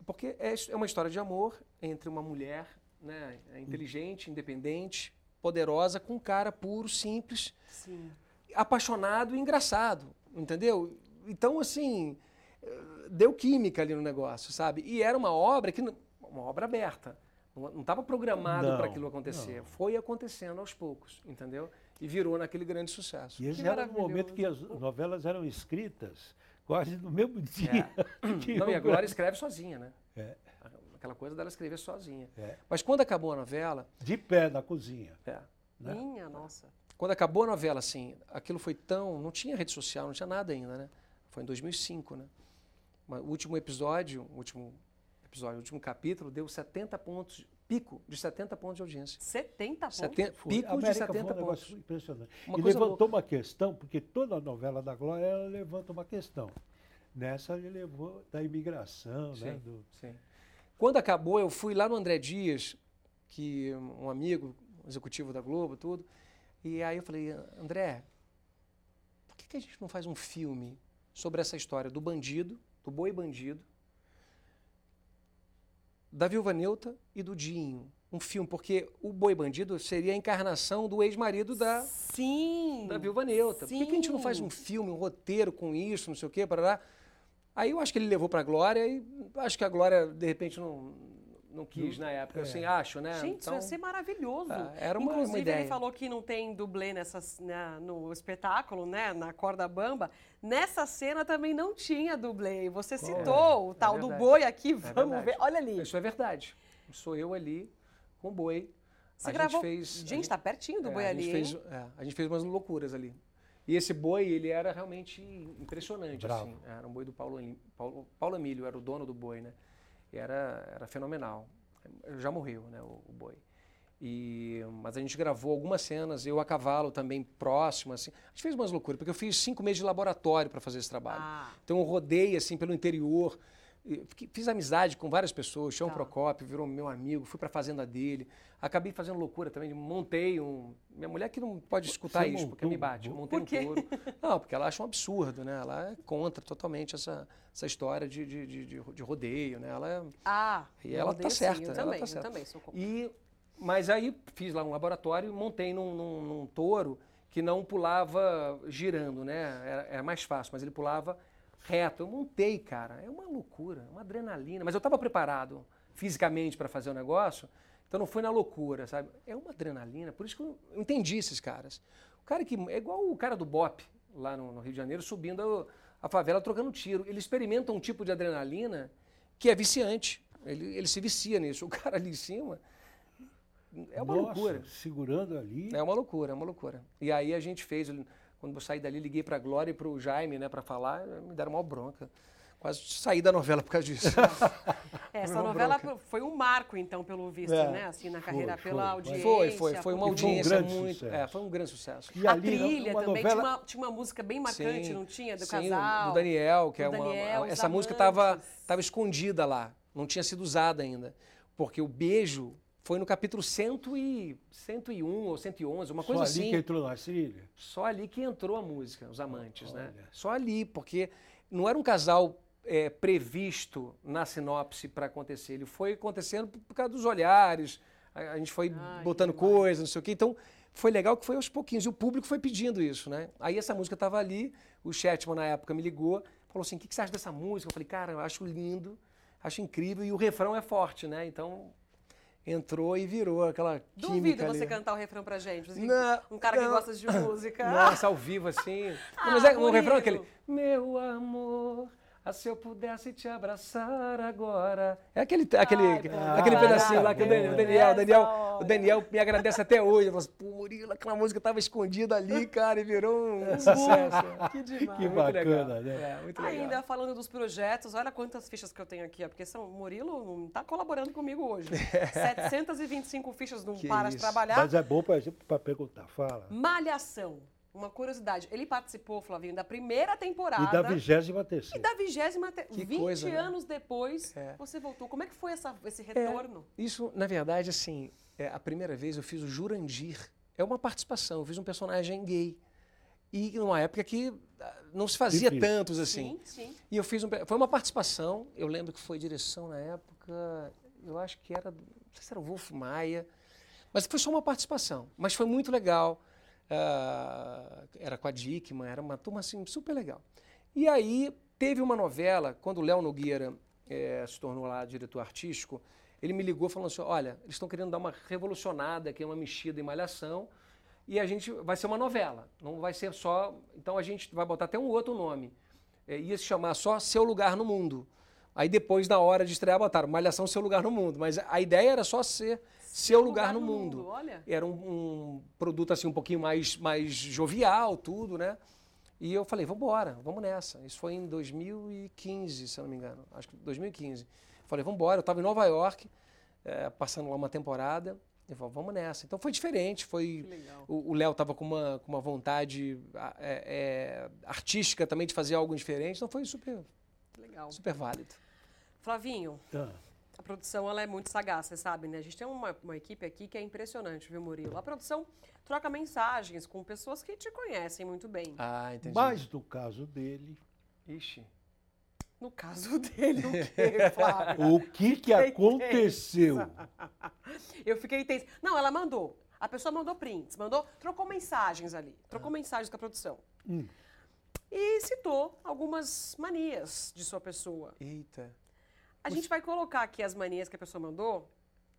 porque é, é uma história de amor entre uma mulher né, é inteligente, independente, poderosa, com um cara puro, simples, Sim. apaixonado e engraçado, entendeu? Então, assim, deu química ali no negócio, sabe? E era uma obra que, uma obra aberta. Não estava programado para aquilo acontecer. não. Foi acontecendo aos poucos, entendeu? E virou naquele grande sucesso. E esse Que era no momento que as novelas eram escritas quase no mesmo dia. que Não, e a o- Glória escreve sozinha, né? É. Aquela coisa dela escrever sozinha. É. Mas quando acabou a novela, De pé na cozinha. é, Né? Minha nossa. quando acabou a novela, assim, aquilo foi tão. Não tinha rede social, não tinha nada ainda, né? Foi em 2005, né? Mas O último episódio, o último episódio, o último capítulo, deu 70 pontos, pico de 70 pontos de audiência. 70 pontos. Seten- pico de América 70 foi um negócio pontos. impressionante. Uma e coisa levantou uma questão, porque toda novela da Glória ela levanta uma questão. Nessa ele levou da imigração, né? Sim. do- Sim. Quando acabou, eu fui lá no André Dias, que um amigo, executivo da Globo, tudo. E aí eu falei, André, por que, que a gente não faz um filme sobre essa história do bandido, do boi bandido, da Viúva Neuta e do Dinho? Um filme, porque o boi bandido seria a encarnação do ex-marido da, Sim. da Viúva Neuta. Por que, que a gente não faz Sim. um filme, um roteiro com isso, não sei o quê, parará? Aí eu acho que ele levou para a Glória e acho que a Glória, de repente, não, não quis na época. é. Assim, acho, né? Gente, isso Então, ia ser maravilhoso. ah, era uma- uma Inclusive, ideia. ele falou que não tem dublê nessas, né, no espetáculo, né? Na corda bamba. Nessa cena também não tinha dublê. Você citou o É tal do verdade. boi aqui. É Vamos ver. Olha ali. Isso é verdade. Sou eu ali com o boi. Você a gravou. gente fez. a Gente, tá pertinho do é, boi a ali, gente fez, é, a gente fez umas loucuras ali. E esse boi, ele era realmente impressionante, Bravo. assim. Era um boi do Paulo, Paulo, Paulo Emílio, era o dono do boi, né? E era, era fenomenal. Já morreu, né, o, o boi. E, mas a gente gravou algumas cenas, eu a cavalo também próximo, assim. A gente fez umas loucuras, porque eu fiz cinco meses de laboratório para fazer esse trabalho. Ah, Então eu rodei assim pelo interior, Fiz amizade com várias pessoas. Chão Tá. Procópio virou meu amigo, fui para a fazenda dele. Acabei fazendo loucura também. Montei um. Minha mulher que não pode escutar Você isso, porque montou me um bate. Eu montei um touro. Não, porque ela acha um absurdo, né? Ela é contra totalmente essa, essa história de, de, de, de- de rodeio, né? Ela é Ah, E ela tá sim, certa, Eu ela também, tá eu certa. também sou contra. E, mas aí fiz lá um laboratório e montei num, num- num touro que não pulava girando, né? Era, era mais fácil, mas ele pulava reto. Eu montei, cara. É uma loucura, uma adrenalina. Mas eu estava preparado fisicamente para fazer o negócio, então não foi na loucura, sabe? É uma adrenalina. Por isso que eu entendi esses caras. O cara que é igual o cara do Bop lá no, no Rio de Janeiro subindo a, a favela trocando tiro. Ele experimenta um tipo de adrenalina que é viciante. Ele, ele se vicia nisso. O cara ali em cima é uma Nossa, loucura. Segurando ali. É uma loucura, é uma loucura. E aí a gente fez, quando eu saí dali, liguei pra Glória e pro Jaime, né, pra falar, me deram uma bronca. Quase saí da novela por causa disso. É, Essa Uma novela bronca. foi um marco, então, pelo visto, É, né? Assim, na carreira, foi. pela Foi, audiência. foi, foi, foi uma por- foi um audiência grande muito. sucesso. É, foi um grande sucesso. E A ali, trilha uma também novela... tinha, uma, tinha uma música bem marcante, Sim, não tinha? Do sim, casal. Do Daniel, que do é uma. Daniel, essa música estava escondida lá, não tinha sido usada ainda. Porque o beijo foi no capítulo 100 e, 101 ou 111, uma Só coisa ali assim. que entrou na trilha. Só ali que entrou a música, os amantes, né? Olha. Só ali, porque não era um casal é, previsto na sinopse para acontecer. Ele foi acontecendo por, por causa dos olhares, a, a gente foi Ai, botando coisas, não sei o quê. Então, foi legal que foi aos pouquinhos. E o público foi pedindo isso, né? Aí essa música estava ali, o Chetman na época me ligou, falou assim, o que, que você acha dessa música? Eu falei, cara, eu acho lindo, acho incrível, e o refrão é forte, né? Então, entrou e virou aquela Duvido química você ali. cantar o refrão pra gente. assim, Não, um cara que não. gosta de música. Nossa, ao vivo assim. Ah, Não, mas é, o Murilo. refrão é aquele. Meu amor, ah, se eu pudesse te abraçar agora. É aquele, aquele, Ai, pô, aquele caraca, pedacinho lá que o Daniel, o é. Daniel, o Daniel, o. Daniel me agradece até hoje. Ele falou assim, pô, Murilo, aquela música tava escondida ali, cara, e virou um sucesso. Que demais. Que Muito bacana, legal. né? É, muito legal. Ainda falando dos projetos, olha quantas fichas que eu tenho aqui, ó, porque são, o Murilo não está colaborando comigo hoje. 725 fichas, não Que para de isso. trabalhar. Mas é bom para perguntar. Fala. Malhação. Uma curiosidade, ele participou, Flavinho, da primeira temporada. E da vigésima terceira. E da vigésima, te... Que 20 coisa, né? anos depois, É. você voltou. Como é que foi essa, esse retorno? Isso, na verdade, assim, é, a primeira vez eu fiz o Jurandir. É uma participação, eu fiz um personagem gay. E numa época que ah, não se fazia Difícil. tantos assim. Sim, sim. E eu fiz um. Foi uma participação, eu lembro que foi direção na época, eu acho que era. Não sei se era o Wolf Maia, mas foi só uma participação. Mas foi muito legal. Ah, era com a Dickman, era uma turma assim, super legal. E aí teve uma novela, quando o Léo Nogueira eh, se tornou lá diretor artístico, ele me ligou falando assim: olha, eles estão querendo dar uma revolucionada aqui, uma mexida em malhação. E a gente vai ser uma novela, não vai ser só. Então a gente vai botar até um outro nome. É, ia se chamar só Seu Lugar no Mundo. Aí depois, na hora de estrear, botaram Malhação Seu Lugar no Mundo. Mas a ideia era só ser Seu Lugar, no, mundo. Olha. Era um, um produto assim um pouquinho mais, mais jovial, tudo, né? E eu falei, vamos embora, vamos nessa. Isso foi em 2015, se eu não me engano. Acho que 2015. Falei, vamos embora. Eu estava em Nova York, eh, passando lá uma temporada. Eu falei, vamos nessa. Então foi diferente, foi... Que legal. O Léo estava com uma, com uma vontade é, é, artística também de fazer algo diferente, então foi super, legal. super válido. Flavinho, Ah, a produção ela é muito sagaz, você sabe, né? A gente tem uma, uma equipe aqui que é impressionante, viu, Murilo? A produção troca mensagens com pessoas que te conhecem muito bem. Ah, entendi. mas no caso dele, Ixi. No caso dele, o quê, Flávio? o que, que aconteceu? Eu fiquei tensa. Não, ela mandou. A pessoa mandou prints, mandou, trocou mensagens ali, trocou mensagens com a produção. Hum. E citou algumas manias de sua pessoa. Eita. A gente vai colocar aqui as manias que a pessoa mandou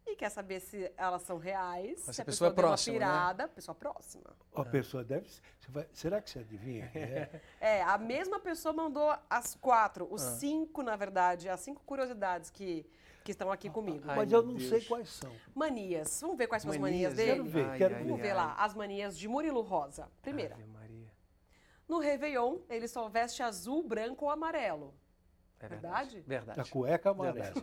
e quer saber se elas são reais, Mas se a pessoa pessoa, é próxima, uma né? pirada, pessoa próxima. A pessoa deve. você vai- será que você adivinha? é? É, a mesma pessoa mandou as quatro, os Ah. cinco, na verdade, as cinco curiosidades que, que estão aqui comigo. Ai, Mas eu não Deus. sei quais são. Manias. Vamos ver quais são as manias Manias, dele? Quero ver, Ai, quero ai, Vamos ai, ver ai. lá, as manias de Murilo Rosa. Primeira, Ave Maria. no Réveillon, ele só veste azul, branco ou amarelo. É Verdade? Verdade. A cueca amarela.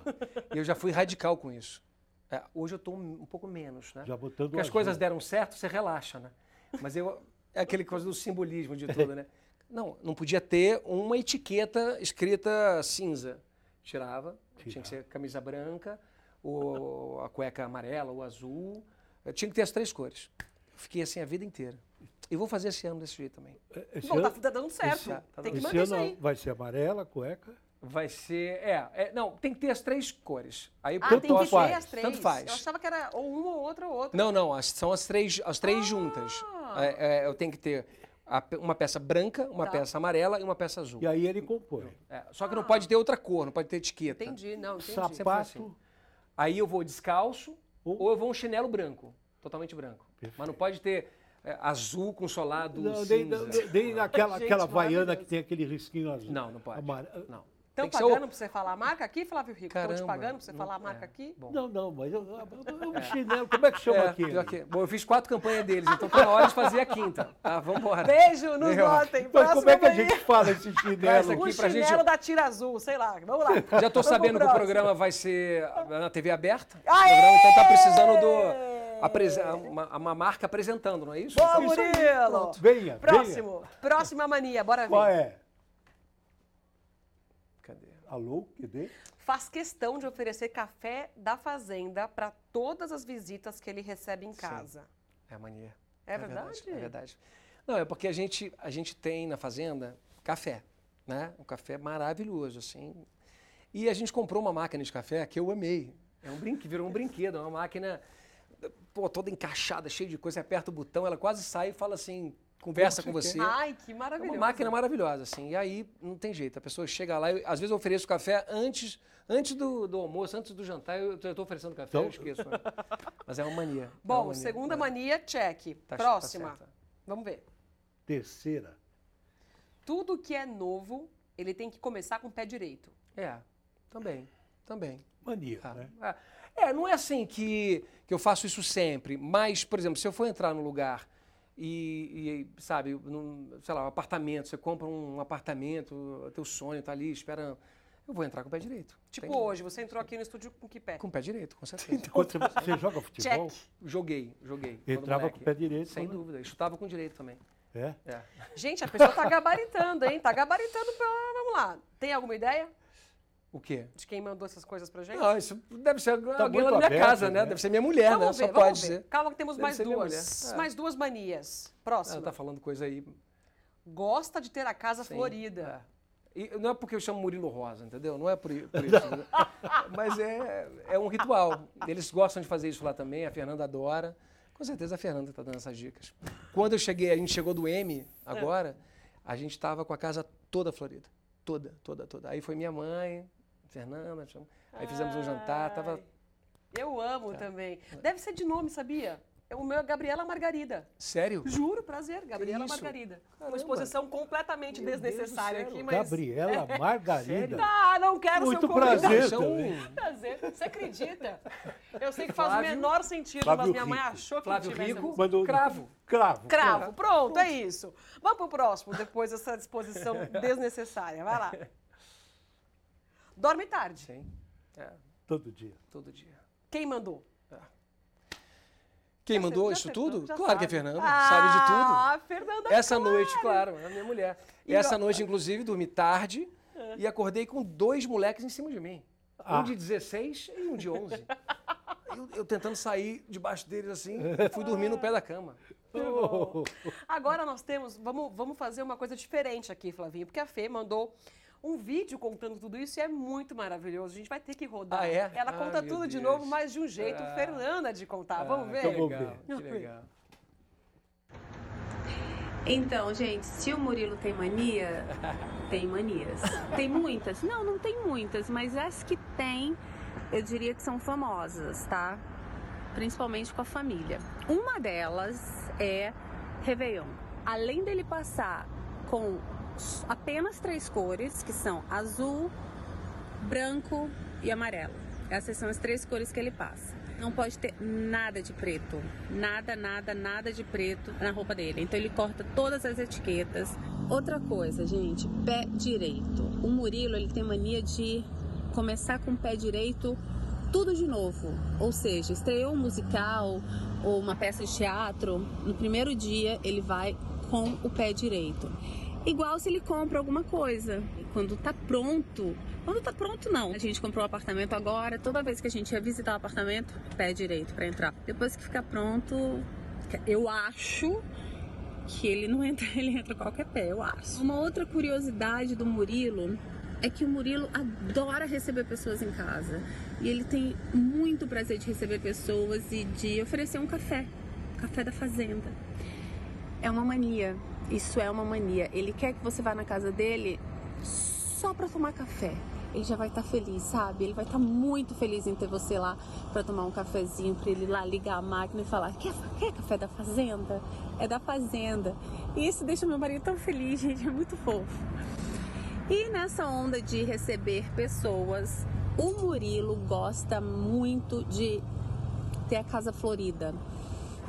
E eu já fui radical com isso. É, hoje eu estou um pouco menos, né? Já botando Porque as azul. coisas deram certo, você relaxa, né? Mas eu. É aquele coisa do simbolismo de tudo, né? Não, não podia ter uma etiqueta escrita cinza. tirava, tinha que ser camisa branca, ou a cueca amarela, ou azul. Eu tinha que ter as três cores. Fiquei assim a vida inteira. E vou fazer esse ano desse jeito também. Esse Bom, tá, ano- tá dando certo. esse- tá que esse ano vai ser amarela, cueca. Vai ser. É, é, não, tem que ter as três cores. Aí Ah, eu tem que ter as três. Tanto faz. Eu achava que era ou uma ou outra ou outra. Não, não, as- são as três, as três Ah! juntas. É, é, eu tenho que ter a uma peça branca, uma Tá. peça amarela e uma peça azul. E aí ele compõe. É, só que não pode ter outra cor, não pode ter etiqueta. Entendi, não, entendi. Sapato. assim. Aí eu vou descalço Ou- ou eu vou um chinelo branco, totalmente branco. Mas não pode ter é, azul com solado Não, nem, cinza. nem, nem naquela Gente, aquela vaiana que tem aquele risquinho azul. Não, não pode. Amare- Não. Estão pagando o- pra você falar a marca aqui, Flávio Rico? Estão te pagando pra você não- falar a marca é. aqui? Bom. Não, não, mas eu, eu, eu, chinelo, como é que chama É, que- Bom, eu fiz quatro campanhas deles, então tá na hora de fazer a quinta. Tá, vambora. Beijo, nos Eu- notem. Mas Próxima como é que a gente fala esse chinelo? aqui O pra gente- chinelo da tira azul, sei lá. Vamos lá. Já tô Vamos sabendo pro que o próximo. programa vai ser na TV aberta. Programa então tá precisando do uma, uma marca apresentando, não é isso? Boa, aí, Murilo. Venha, Próximo. Próxima mania, bora ver. Qual é? Alô, cadê? Faz questão de oferecer café da fazenda para todas as visitas que ele recebe em casa. É a mania. É verdade? É verdade. Não, é porque a gente, a gente tem na fazenda café, né? Um café maravilhoso, assim. E a gente comprou uma máquina de café que eu amei. É um brinque, virou um brinquedo, é uma máquina pô, toda encaixada, cheia de coisa. Você aperta o botão, ela quase sai e fala assim, conversa com você. Ai, que É maravilhoso. uma máquina maravilhosa, assim. E aí não tem jeito. A pessoa chega lá, eu- às vezes eu ofereço café antes, antes do, do almoço, antes do jantar, eu estou oferecendo café, eu Então- esqueço. né? Mas é uma mania. é uma Bom, mania. segunda É. mania, check. Tá- tá Próxima. certa. Vamos ver. Terceira. Tudo que é novo, ele tem que começar com o pé direito. É, também, também. Mania, Ah, né? É, É, não é assim que, que eu faço isso sempre, mas, por exemplo, se eu for entrar num lugar e, e, sabe, num, sei lá, um apartamento, você compra um apartamento, teu sonho tá ali esperando, eu vou entrar com o pé direito. Tipo Tem- hoje, você entrou aqui no estúdio com que pé? Com o pé direito, com certeza. Quando você, você joga futebol, Check. Joguei, joguei. quando entrava moleque. com o pé direito. Sem né? dúvida. E chutava com direito também. É? É. Gente, a pessoa tá gabaritando, hein? Tá gabaritando pra... Vamos lá. Tem alguma ideia O quê? de quem mandou essas coisas pra gente? Não, isso deve ser alguém lá Tá na minha aberto, casa, né? né? Deve ser minha mulher, vamos né? ver, Só pode ver. ser. Calma que temos Deve mais duas. mulher. É. Mais duas manias. Ela Próxima. tá falando coisa aí. Gosta de ter a casa Sim, florida. é. E não é porque eu chamo Murilo Rosa, entendeu? Não é por, por isso. entendeu? Mas é, é um ritual. Eles gostam de fazer isso lá também, a Fernanda adora. Com certeza a Fernanda está dando essas dicas. Quando eu cheguei, a gente chegou do M agora, a gente estava com a casa toda florida. Toda, toda, toda. Aí foi minha mãe, Fernanda, aí fizemos um jantar, tava. Eu amo também. Deve ser de nome, sabia? O meu é Gabriela Margarida. Sério? Juro, prazer, Gabriela isso? Margarida. Uma Caramba. exposição completamente Meu desnecessária aqui, mas. Gabriela Margarida. Ah, não quero Muito seu convidado. prazer é um-. Prazer. Você acredita? Eu sei que faz o Flávio- menor sentido, Flávio mas minha mãe Rico. achou que Flávio tivesse. Rico, Mandou- cravo. Cravo. Cravo, pronto, é isso. Vamos pro próximo, depois dessa disposição desnecessária. Vai lá. Dorme tarde. Sim. É, Todo dia. todo dia. Quem mandou? Quem Já mandou isso tudo? claro que é a sabe. Fernanda, ah, sabe de tudo. Ah, Fernanda, Essa claro. noite, claro, é a minha mulher. E essa ó- noite, inclusive, dormi tarde e acordei com dois moleques em cima de mim. Ah. Um de 16 e um de 11. Eu, eu tentando sair debaixo deles assim, fui dormir no pé da cama. Oh, Agora nós temos, vamos, vamos fazer uma coisa diferente aqui, Flavinho, porque a Fê mandou um vídeo contando tudo isso e é muito maravilhoso. A gente vai ter que rodar. Ah, é? Ela Ah, conta tudo de Deus. novo, mas de um jeito Ah. Fernanda de contar. Vamos Ah, ver? Que Então vamos legal, que legal. Então, gente, se o Murilo tem mania, tem manias. Tem muitas? Não, não tem muitas, mas as que tem, eu diria que são famosas, tá? Principalmente com a família. Uma delas é Réveillon. Além dele passar com apenas três cores, que são azul, branco e amarelo. Essas são as três cores que ele passa. Não pode ter nada de preto. Nada, nada, nada de preto na roupa dele. Então ele corta todas as etiquetas. Outra coisa, gente, pé direito. O Murilo, ele tem mania de começar com o pé direito tudo de novo. Ou seja, estreou um musical ou uma peça de teatro, no primeiro dia ele vai com o pé direito. Igual se ele compra alguma coisa. Quando tá pronto, quando tá pronto não. A gente comprou um apartamento agora, toda vez que a gente ia visitar o apartamento, pé direito para entrar. Depois que fica pronto, eu acho que ele não entra, ele entra qualquer pé, eu acho. Uma outra curiosidade do Murilo é que o Murilo adora receber pessoas em casa. E ele tem muito prazer de receber pessoas e de oferecer um café, café da fazenda. É uma mania. Isso é uma mania. Ele quer que você vá na casa dele só para tomar café. Ele já vai estar tá feliz, sabe? Ele vai estar tá muito feliz em ter você lá para tomar um cafezinho, para ele lá ligar a máquina e falar: quer, quer café da fazenda? É da fazenda. E isso deixa meu marido tão feliz, gente. É muito fofo. E nessa onda de receber pessoas, o Murilo gosta muito de ter a casa florida.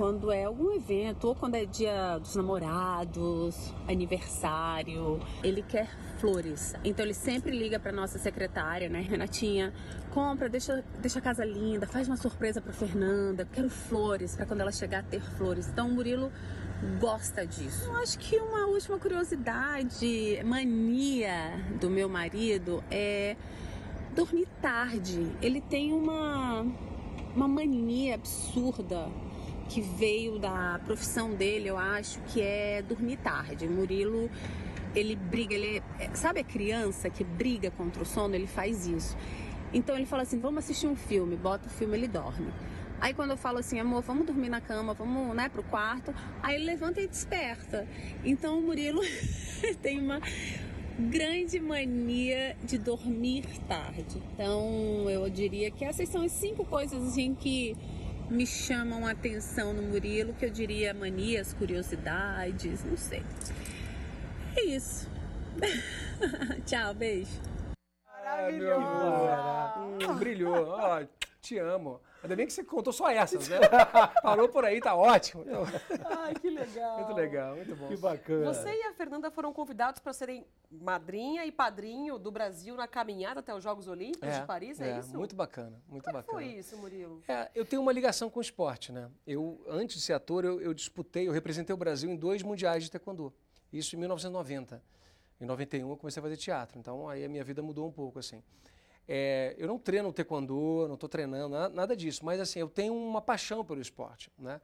Quando é algum evento, ou quando é dia dos namorados, aniversário, ele quer flores. Então ele sempre liga para nossa secretária, né, Renatinha, compra, deixa, deixa a casa linda, faz uma surpresa para Fernanda, quero flores para quando ela chegar a ter flores. Então o Murilo gosta disso. Eu acho que uma última curiosidade, mania do meu marido é dormir tarde. Ele tem uma, uma mania absurda que veio da profissão dele, eu acho, que é dormir tarde. Murilo, ele briga, ele é, sabe a criança que briga contra o sono, ele faz isso. Então ele fala assim: "Vamos assistir um filme", bota o filme, ele dorme. Aí quando eu falo assim, amor, vamos dormir na cama, vamos, né, pro quarto, aí ele levanta e desperta. Então o Murilo tem uma grande mania de dormir tarde. Então eu diria que essas são as cinco coisas assim que me chamam a atenção no Murilo, que eu diria manias, curiosidades, não sei. É isso. Tchau, beijo. Maravilhoso! Hum, brilhou. Oh, te amo. Ainda bem que você contou só essas, né? Parou por aí, tá ótimo. Ai, que legal. Muito legal, muito bom. Que bacana. Você e a Fernanda foram convidados para serem madrinha e padrinho do Brasil na caminhada até os Jogos Olímpicos é, de Paris, é, é, isso? Muito bacana, muito Como bacana. foi isso, Murilo? É, eu tenho uma ligação com o esporte, né? Eu, antes de ser ator, eu, eu disputei, eu representei o Brasil em dois mundiais de taekwondo. Isso em 1990. Em 91 eu comecei a fazer teatro, então aí a minha vida mudou um pouco, assim. É, eu não treino taekwondo, não estou treinando, nada, nada, disso, mas assim, eu tenho uma paixão pelo esporte, né?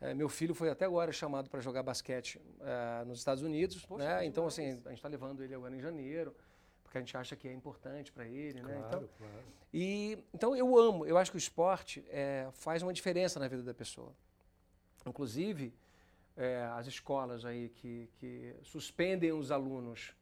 É, meu filho foi até agora chamado para jogar basquete é, nos Estados Unidos, Poxa, né? Então, assim, a gente está levando ele agora em janeiro, porque a gente acha que é importante para ele, claro, né? Então, claro. E, então, eu amo, eu acho que o esporte é, faz uma diferença na vida da pessoa. Inclusive, é, as escolas aí que, que suspendem os alunos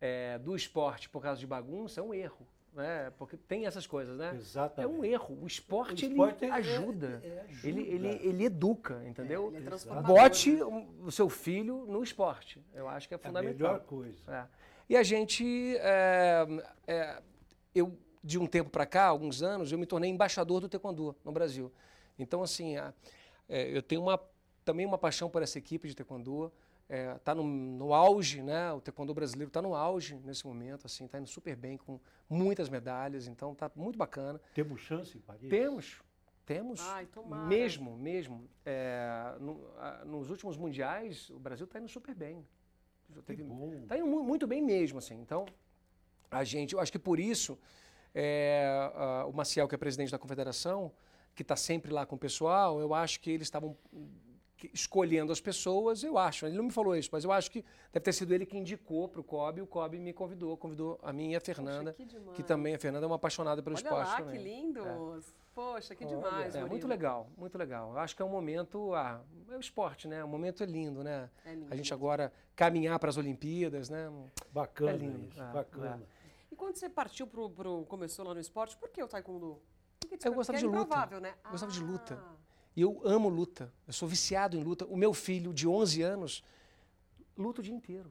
é, do esporte por causa de bagunça é um erro né? Porque tem essas coisas, né? Exatamente. É um erro. O esporte, o esporte ele é, ajuda. É, é ajuda. Ele, ele, ele educa, entendeu? É, ele é Bote o seu filho no esporte. Eu acho que é fundamental. É a melhor coisa. É. E a gente, é, eu de um tempo para cá, alguns anos, eu me tornei embaixador do taekwondo no Brasil. Então, assim, eu tenho uma, também uma paixão por essa equipe de taekwondo está é, tá no, no, auge, né? O taekwondo brasileiro está no auge nesse momento, assim, está indo super bem com muitas medalhas, então está muito bacana. Temos chance em Paris? Temos, temos. Ai. Mesmo, mesmo. É, no, a, nos últimos mundiais, o Brasil está indo super bem. Está indo muito bem mesmo, assim. Então, a gente, eu acho que por isso, é, a, o Maciel, que é presidente da confederação, que está sempre lá com o pessoal, eu acho que eles estavam escolhendo as pessoas, eu acho. Ele não me falou isso, mas eu acho que deve ter sido ele que indicou para o Kobe, o Kobe me convidou, convidou a mim e a Fernanda, Poxa, que, que, também a Fernanda é uma apaixonada pelo Olha esporte lá, também. que lindos! É. Poxa, que demais, é, muito legal, muito legal. Eu acho que é um momento, ah, é o esporte, né? O momento é lindo, né? É lindo, a gente agora caminhar para as Olimpíadas, né? Bacana é lindo, isso, é, bacana. É. E quando você partiu pro, pro começou lá no esporte, por que o taekwondo? Eu gostava é de luta. Né? Eu gostava ah. de luta. E eu amo luta. Eu sou viciado em luta. O meu filho, de 11 anos, luta o dia inteiro.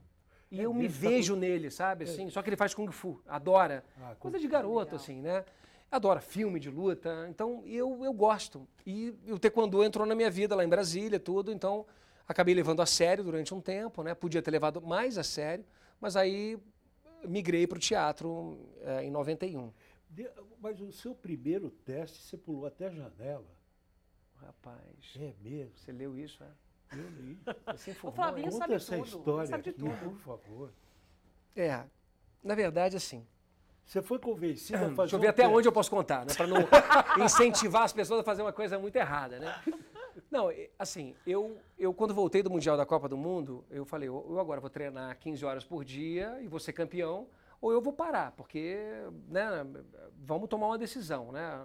E é eu me vejo nele, sabe? Assim, é. Só que ele faz Kung Fu. Adora. Ah, Coisa de garoto, assim, né? Adora filme de luta. Então, eu, eu gosto. E, o Taekwondo entrou na minha vida lá em Brasília, tudo. Então, acabei levando a sério durante um tempo, né? Podia ter levado mais a sério. Mas aí, migrei para o teatro é, em 91. Mas o seu primeiro teste, você pulou até a janela. Rapaz. É mesmo? Você leu isso, é? Eu li. Você O informou, Flavinho hein? Conta sabe essa tudo. história sabe de aqui, tudo. por favor. É, na verdade, assim, Você foi convencido a fazer Deixa eu ver um até teste. onde eu posso contar, né? Para não incentivar as pessoas a fazer uma coisa muito errada, né? Não, assim, eu, eu quando voltei do Mundial da Copa do Mundo, eu falei, eu eu agora vou treinar 15 horas por dia e vou ser campeão, ou eu vou parar, porque, né, vamos tomar uma decisão, né?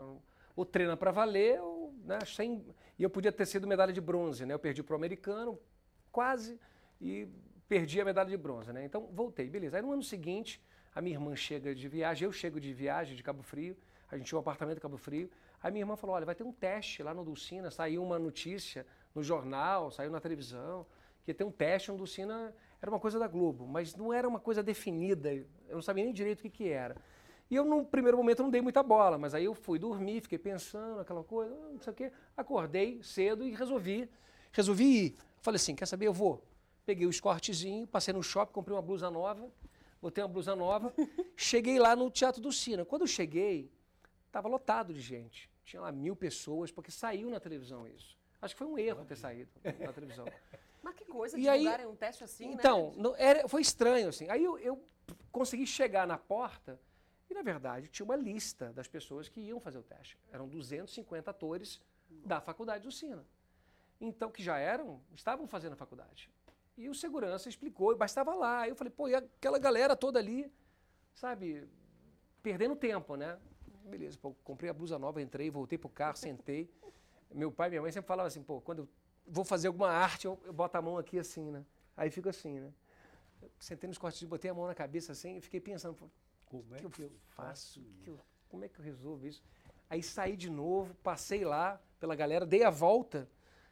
Ou treina para valer, ou, né, sem... E eu podia ter sido medalha de bronze, né? Eu perdi pro americano, quase, e perdi a medalha de bronze, né? Então, voltei, beleza. Aí no ano seguinte, a minha irmã chega de viagem, eu chego de viagem de Cabo Frio, a gente tinha um apartamento em Cabo Frio, aí minha irmã falou, olha, vai ter um teste lá no Dulcina, saiu uma notícia no jornal, saiu na televisão, que ter um teste no Dulcina, era uma coisa da Globo, mas não era uma coisa definida, eu não sabia nem direito o que, que era. E eu, no primeiro momento, não dei muita bola, mas aí eu fui dormir, fiquei pensando, aquela coisa, ah, não sei o quê. Acordei cedo e resolvi, resolvi ir. Falei assim, quer saber, eu vou. Peguei o escortezinho, passei no shopping, comprei uma blusa nova, botei uma blusa nova, cheguei lá no Teatro do Sina. Quando eu cheguei, estava lotado de gente. Tinha lá mil pessoas, porque saiu na televisão isso. Acho que foi um erro ter saído na televisão. Mas que coisa E de aí- um teste assim, Então, né? não- era- foi estranho, assim. Aí eu, eu consegui chegar na porta e, na verdade, tinha uma lista das pessoas que iam fazer o teste. Eram 250 atores da faculdade do Sina. Então, que já eram, estavam fazendo a faculdade. E o segurança explicou, bastava lá. Eu falei, pô, e aquela galera toda ali, sabe, perdendo tempo, né? Beleza, pô, comprei a blusa nova, entrei, voltei pro carro, sentei. Meu pai e minha mãe sempre falavam assim, pô, quando eu vou fazer alguma arte, eu, eu boto a mão aqui assim, né? Aí fico assim, né? Sentei nos cortes, botei a mão na cabeça assim e fiquei pensando, Como é o que eu faço? Que que eu- como é que eu resolvo isso? Aí saí de novo, passei lá pela galera, dei a volta,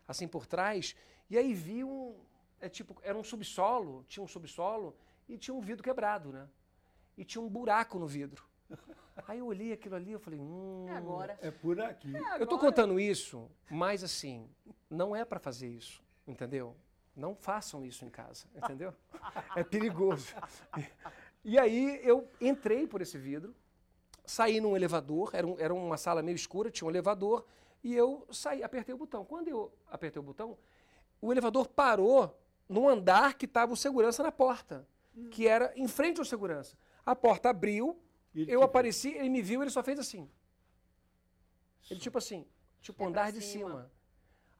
assim por trás, e aí vi um. É tipo, era um subsolo, tinha um subsolo e tinha um vidro quebrado, né? E tinha um buraco no vidro. Aí eu olhei aquilo ali, eu falei, hum. É agora. É por aqui. Eu tô contando isso, mas assim, não é para fazer isso, entendeu? Não façam isso em casa, entendeu? É perigoso. E aí eu entrei por esse vidro, saí num elevador, era, um- era uma sala meio escura, tinha um elevador, e eu saí, apertei o botão. Quando eu apertei o botão, o elevador parou no andar que estava o segurança na porta, que era em frente ao segurança. A porta abriu, eu apareci, ele me viu, ele só fez assim. Ele tipo assim, tipo É andar de cima. cima.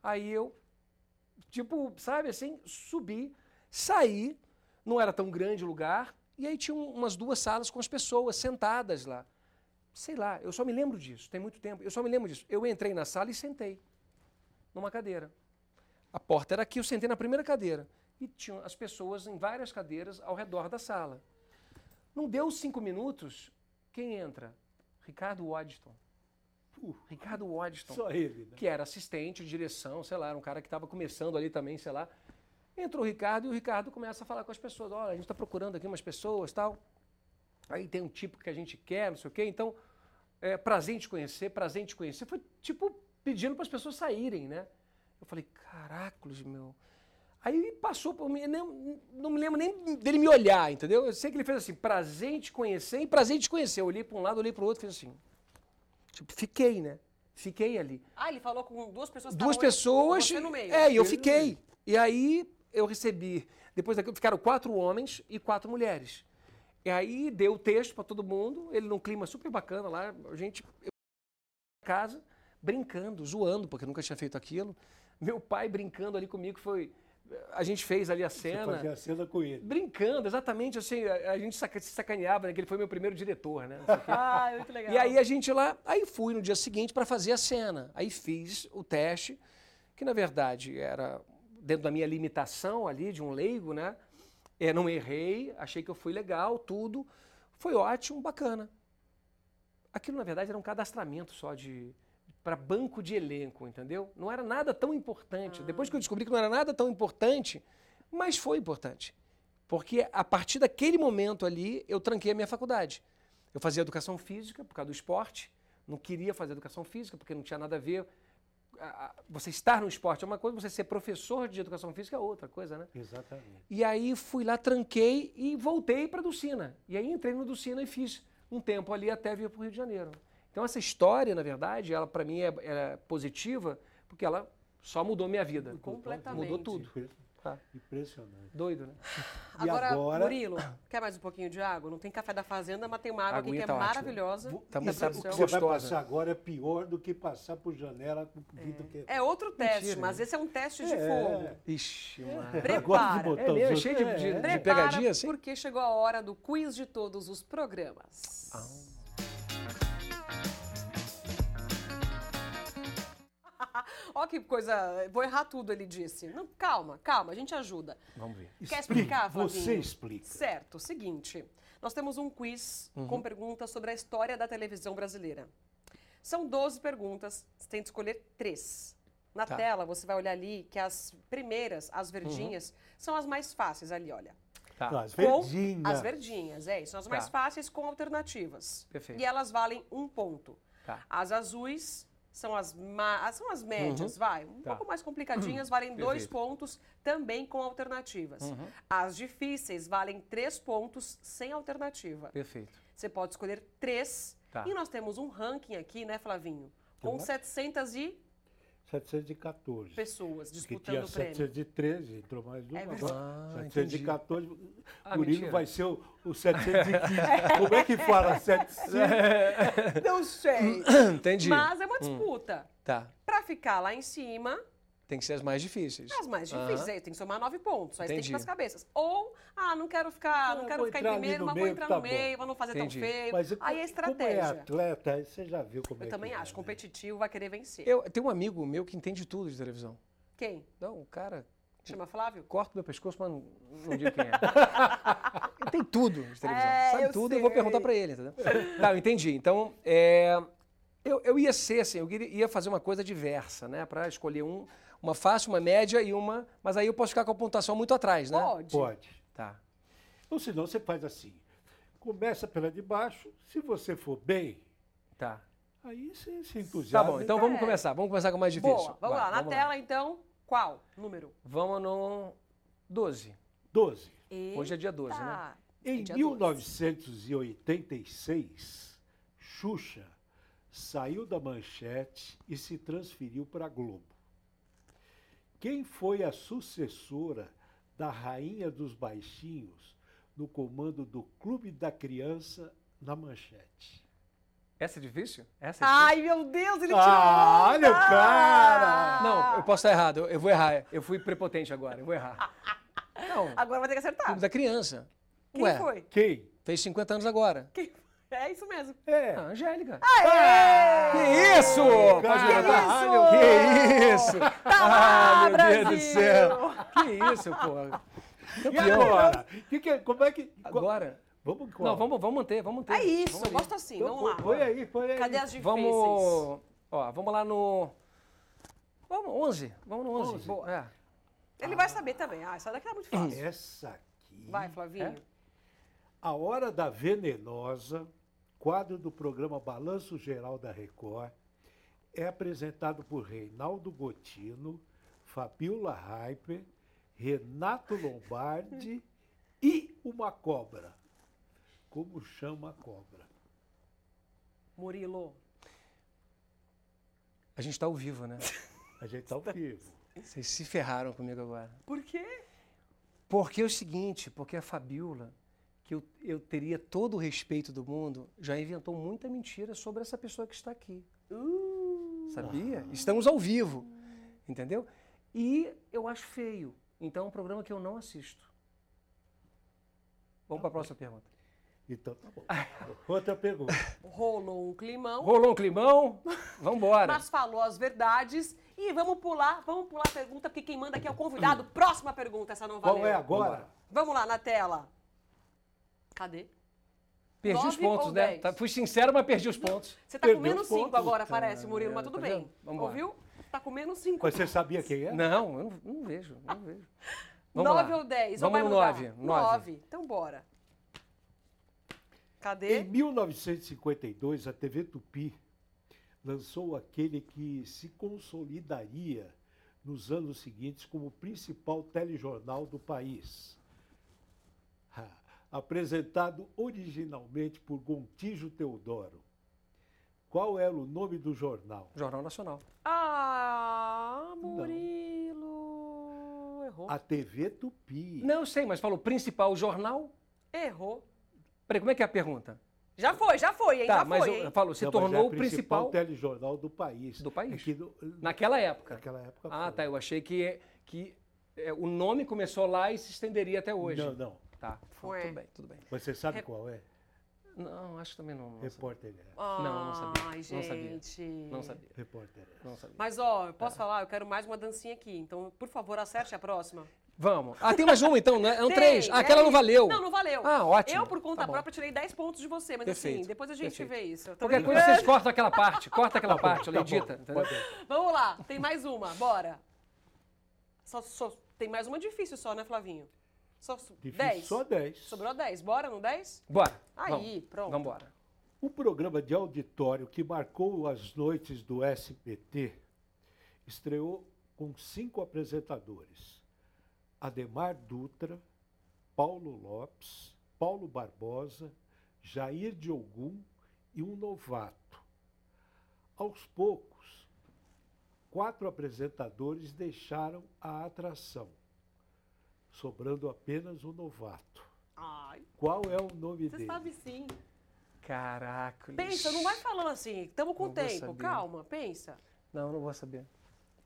Aí eu, tipo, sabe assim, subi, saí, não era tão grande o lugar, e aí tinha um- umas duas salas com as pessoas sentadas lá. Sei lá, eu só me lembro disso, tem muito tempo, eu só me lembro disso. Eu entrei na sala e sentei numa cadeira. A porta era aqui, eu sentei na primeira cadeira. E tinham as pessoas em várias cadeiras ao redor da sala. Não deu cinco minutos, quem entra? Ricardo Waddington. Ricardo Waddington Só ele, né? que era assistente direção, sei lá, era um cara que estava começando ali também, sei lá. Entrou o Ricardo e o Ricardo começa a falar com as pessoas, olha, a gente está procurando aqui umas pessoas tal. Aí tem um tipo que a gente quer, não sei o quê, então, é, prazer em te conhecer, prazer em te conhecer. Foi tipo pedindo para as pessoas saírem, né? Eu falei, caracoles, meu. Aí passou por mim, nem- não me lembro nem dele me olhar, entendeu? Eu sei que ele fez assim, prazer em te conhecer e prazer em te conhecer. Eu olhei para um lado, olhei para o outro, fiz assim. Tipo, fiquei, né? Fiquei ali Ah, ele falou com duas pessoas duas pessoas. Você no meio. É, e eu fiquei. E aí eu recebi. Depois daquilo ficaram quatro homens e quatro mulheres. E aí deu o texto para todo mundo, ele num clima super bacana lá, a gente eu, casa brincando, zoando, porque eu nunca tinha feito aquilo. Meu pai brincando ali comigo foi a gente fez ali a Você cena. fazia a cena com ele. Brincando, exatamente assim, a, a gente saca- se sacaneava, né? Que ele foi meu primeiro diretor, né? Ah, muito legal. E aí a gente lá, aí fui no dia seguinte para fazer a cena. Aí fiz o teste, que na verdade era dentro da minha limitação ali de um leigo, né? É, não errei, achei que eu fui legal, tudo. Foi ótimo, bacana. Aquilo na verdade era um cadastramento só de para banco de elenco, entendeu? Não era nada tão importante. Depois que eu descobri que não era nada tão importante, mas foi importante. Porque a partir daquele momento ali, eu tranquei a minha faculdade. Eu fazia educação física por causa do esporte, não queria fazer educação física porque não tinha nada a ver. Você estar no esporte é uma coisa, você ser professor de educação física é outra coisa, né? Exatamente. E aí fui lá, tranquei e voltei para Ducina. E aí entrei no Ducina e fiz um tempo ali até vir para o Rio de Janeiro. Então essa história, na verdade, ela para mim é, é positiva porque ela Só mudou minha vida. Completamente. Mudou tudo. Tá. Impressionante. Doido, né? E Agora, agora- Murilo, quer mais um pouquinho de água? Não tem café da fazenda, mas tem uma água aqui que é tá ótima. maravilhosa. Tá Isso, muito o que você vai passar agora é pior do que passar por janela com vidro que É outro teste, Mentira, mas né? esse é um teste de É. fogo. Ixi, mano. Gosto de Prepara. É outros- Cheio de- É, de- é. de- pegadinha, assim? porque chegou a hora do quiz de todos os programas. Ah. Ó que coisa, vou errar tudo, ele disse. Não, calma, calma, a gente ajuda. Vamos ver. Quer explicar, Flavinho? Você explica. Certo, seguinte. Nós temos um quiz Uhum. com perguntas sobre a história da televisão brasileira. São 12 perguntas, você tem que escolher três. Na Tá. tela, você vai olhar ali que as primeiras, as verdinhas, são as mais fáceis ali, olha. Tá. As verdinhas. As verdinhas, é isso. São as mais Tá. fáceis com alternativas. Perfeito. E elas valem um ponto. Tá. As azuis são as, ma- são as médias, vai. Um Tá. pouco mais complicadinhas, valem dois Perfeito. pontos, também com alternativas. Uhum. As difíceis valem três pontos, sem alternativa. Perfeito. Você pode escolher três. Tá. E nós temos um ranking aqui, né, Flavinho? Com Uhum. 700 e 714. pessoas Que disputando tinha o prêmio. 713, entrou mais uma. É. Ah, 714. Ah, Murilo mentira. vai ser o, o 715. Como é que fala 700? Não sei. Entendi. Mas é uma disputa. Tá. Pra ficar lá em cima, Tem que ser as mais difíceis. as mais difíceis. Aí tem que somar nove pontos. Aí você tem que ir Entendi. pras cabeças. Ou, ah, não quero ficar, não quero vou ficar em primeiro, mas vou meio, entrar tá no bom. meio, pra não fazer Entendi. tão feio. Mas Aí é Como é estratégia. atleta, você já viu como é Eu também que é, acho. né? Competitivo vai querer vencer. Eu tenho um amigo meu que entende tudo de televisão. Quem? Não, o cara Chama Flávio? corta o meu pescoço, mas não, não digo quem é. Ele tem tudo de televisão. É, Sabe eu tudo, eu vou sei. perguntar pra ele, entendeu? tá, eu entendi. Então, é, eu, eu ia ser assim, eu ia fazer uma coisa diversa, né? Pra escolher um, uma fácil, uma média e uma. Mas aí eu posso ficar com a pontuação muito atrás, né? Pode. Pode. Tá. Ou senão você faz assim. Começa pela de baixo, se você for bem, Tá. aí você se Tá entusiasma. bom, então É. vamos começar. Vamos começar com o mais difícil. Boa. Vamos Vai, lá. Na tela, então, qual número? Vamos no 12. 12. Hoje é dia 12, né? Eita. Em Dia 1986, Xuxa saiu da manchete e se transferiu para a Globo. Quem foi a sucessora da Rainha dos Baixinhos no comando do Clube da Criança na manchete? Essa é difícil? Essa é difícil? Ai, meu Deus, ele tirou Ah, olha o cara! Não, eu posso estar errado. Eu, eu vou errar. Eu fui prepotente agora. Eu vou errar. Não, Agora vai ter que acertar. Clube da Criança. Quem Ué, foi? Quem? fez 50 anos agora. Quem foi? É isso mesmo. É. Ah, Angélica. Aê! Que isso? Levantar? isso? Que isso? Tá lá, Ah, meu Deus do céu. Que isso, pô. E agora? Que que- como é que. Agora? Vamos qual? Não, vamos, vamos manter, vamos manter. É isso, Vamos ali. gosto assim. Então, Vamos lá. Põe aí, põe aí. Cadê as difíceis? Vamos, ó, vamos lá no... Vamos, 11. Vamos no 11. 11. Boa, é. Ele vai saber também. Ah, essa daqui é muito fácil. Essa aqui. Vai, Flavinho. É? A Hora da Venenosa, quadro do programa Balanço Geral da Record, é apresentado por Reinaldo Gotino, Fabiola Hyper, Renato Lombardi e uma cobra. Como chama a cobra? Murilo. A gente tá ao vivo, né? A gente está ao vivo. Vocês se ferraram comigo agora. Por quê? Porque é o seguinte, porque a Fabiola, que eu, eu teria todo o respeito do mundo, já inventou muita mentira sobre essa pessoa que está aqui. Sabia? Estamos ao vivo, entendeu? E eu acho feio. Então é um programa que eu não assisto. Vamos para a próxima pergunta. Então tá bom. Outra pergunta. Rolou um climão, Rolou um climão? Vamos embora. mas falou as verdades. E vamos pular, vamos pular a pergunta, porque quem manda aqui é o convidado. Próxima pergunta, essa não valeu. Qual é agora? Vamos lá, na tela. Cadê? Perdi os pontos, ou né? Tá- fui sincero, mas perdi os pontos. Você tá Perdeu com menos os pontos. 5 agora, parece, Murilo, mas tá tudo vendo? bem. Vambora. Ouviu? Tá com menos 5. Mas você sabia quem é? Não, eu não, não vejo, não vejo. Vamos 9 lá. ou 10? Vamos no 9. 9. Então bora. Cadê? Em 1952, a TV Tupi lançou aquele que se consolidaria nos anos seguintes como o principal telejornal do país. Apresentado originalmente por Gontijo Teodoro. Qual era o nome do jornal? Jornal Nacional. Ah, Murilo. Errou. A TV Tupi. Não, sei, mas falou principal jornal. Errou. Peraí, como é que é a pergunta? Já foi, já foi, hein? Tá, já mas foi, eu, falo, se Não, mas é tornou a o principal telejornal do país. do país. Aqui no- naquela época. Naquela época Ah, foi. tá. Eu achei que, que é, o nome começou lá e se estenderia até hoje. Não, não. Tá. Foi. Tudo bem, tudo bem. Mas você sabe Re- qual é? Não, acho que também não. Não, sabia. Repórter é. Ai, Não, não sabia. Não sabia. gente. não sabia. Repórter é. Não sabia. Mas, ó, eu posso falar? Eu quero mais uma dancinha aqui. Então, por favor, acerte a próxima. Vamos. Ah, tem mais uma então, né? São Tem, três. Ah, aquela é não valeu. Não, não valeu. Ah, ótimo. Eu, por conta Tá própria, tirei 10 pontos de você. Mas, assim, Perfeito, depois a gente perfeito. vê isso. Eu tô Qualquer coisa vocês cortam aquela parte. Corta aquela parte, ela Tá edita. Vamos lá, tem mais uma, bora. Só, só- tem mais uma difícil só, né, Flavinho? Só Difícil, 10. Só 10. Sobrou 10. Bora no 10? Bora. Aí, vamos. pronto. Vamos embora. Um programa de auditório que marcou as noites do SBT estreou com cinco apresentadores: Ademar Dutra, Paulo Lopes, Paulo Barbosa, Jair Diogum e um novato. Aos poucos, quatro apresentadores deixaram a atração, sobrando apenas o novato. Ai, Qual é o nome você dele? sabe sim. Caraca. Pensa, não vai falando assim. Tamo com Não tempo. Calma, pensa. Não, não vou saber.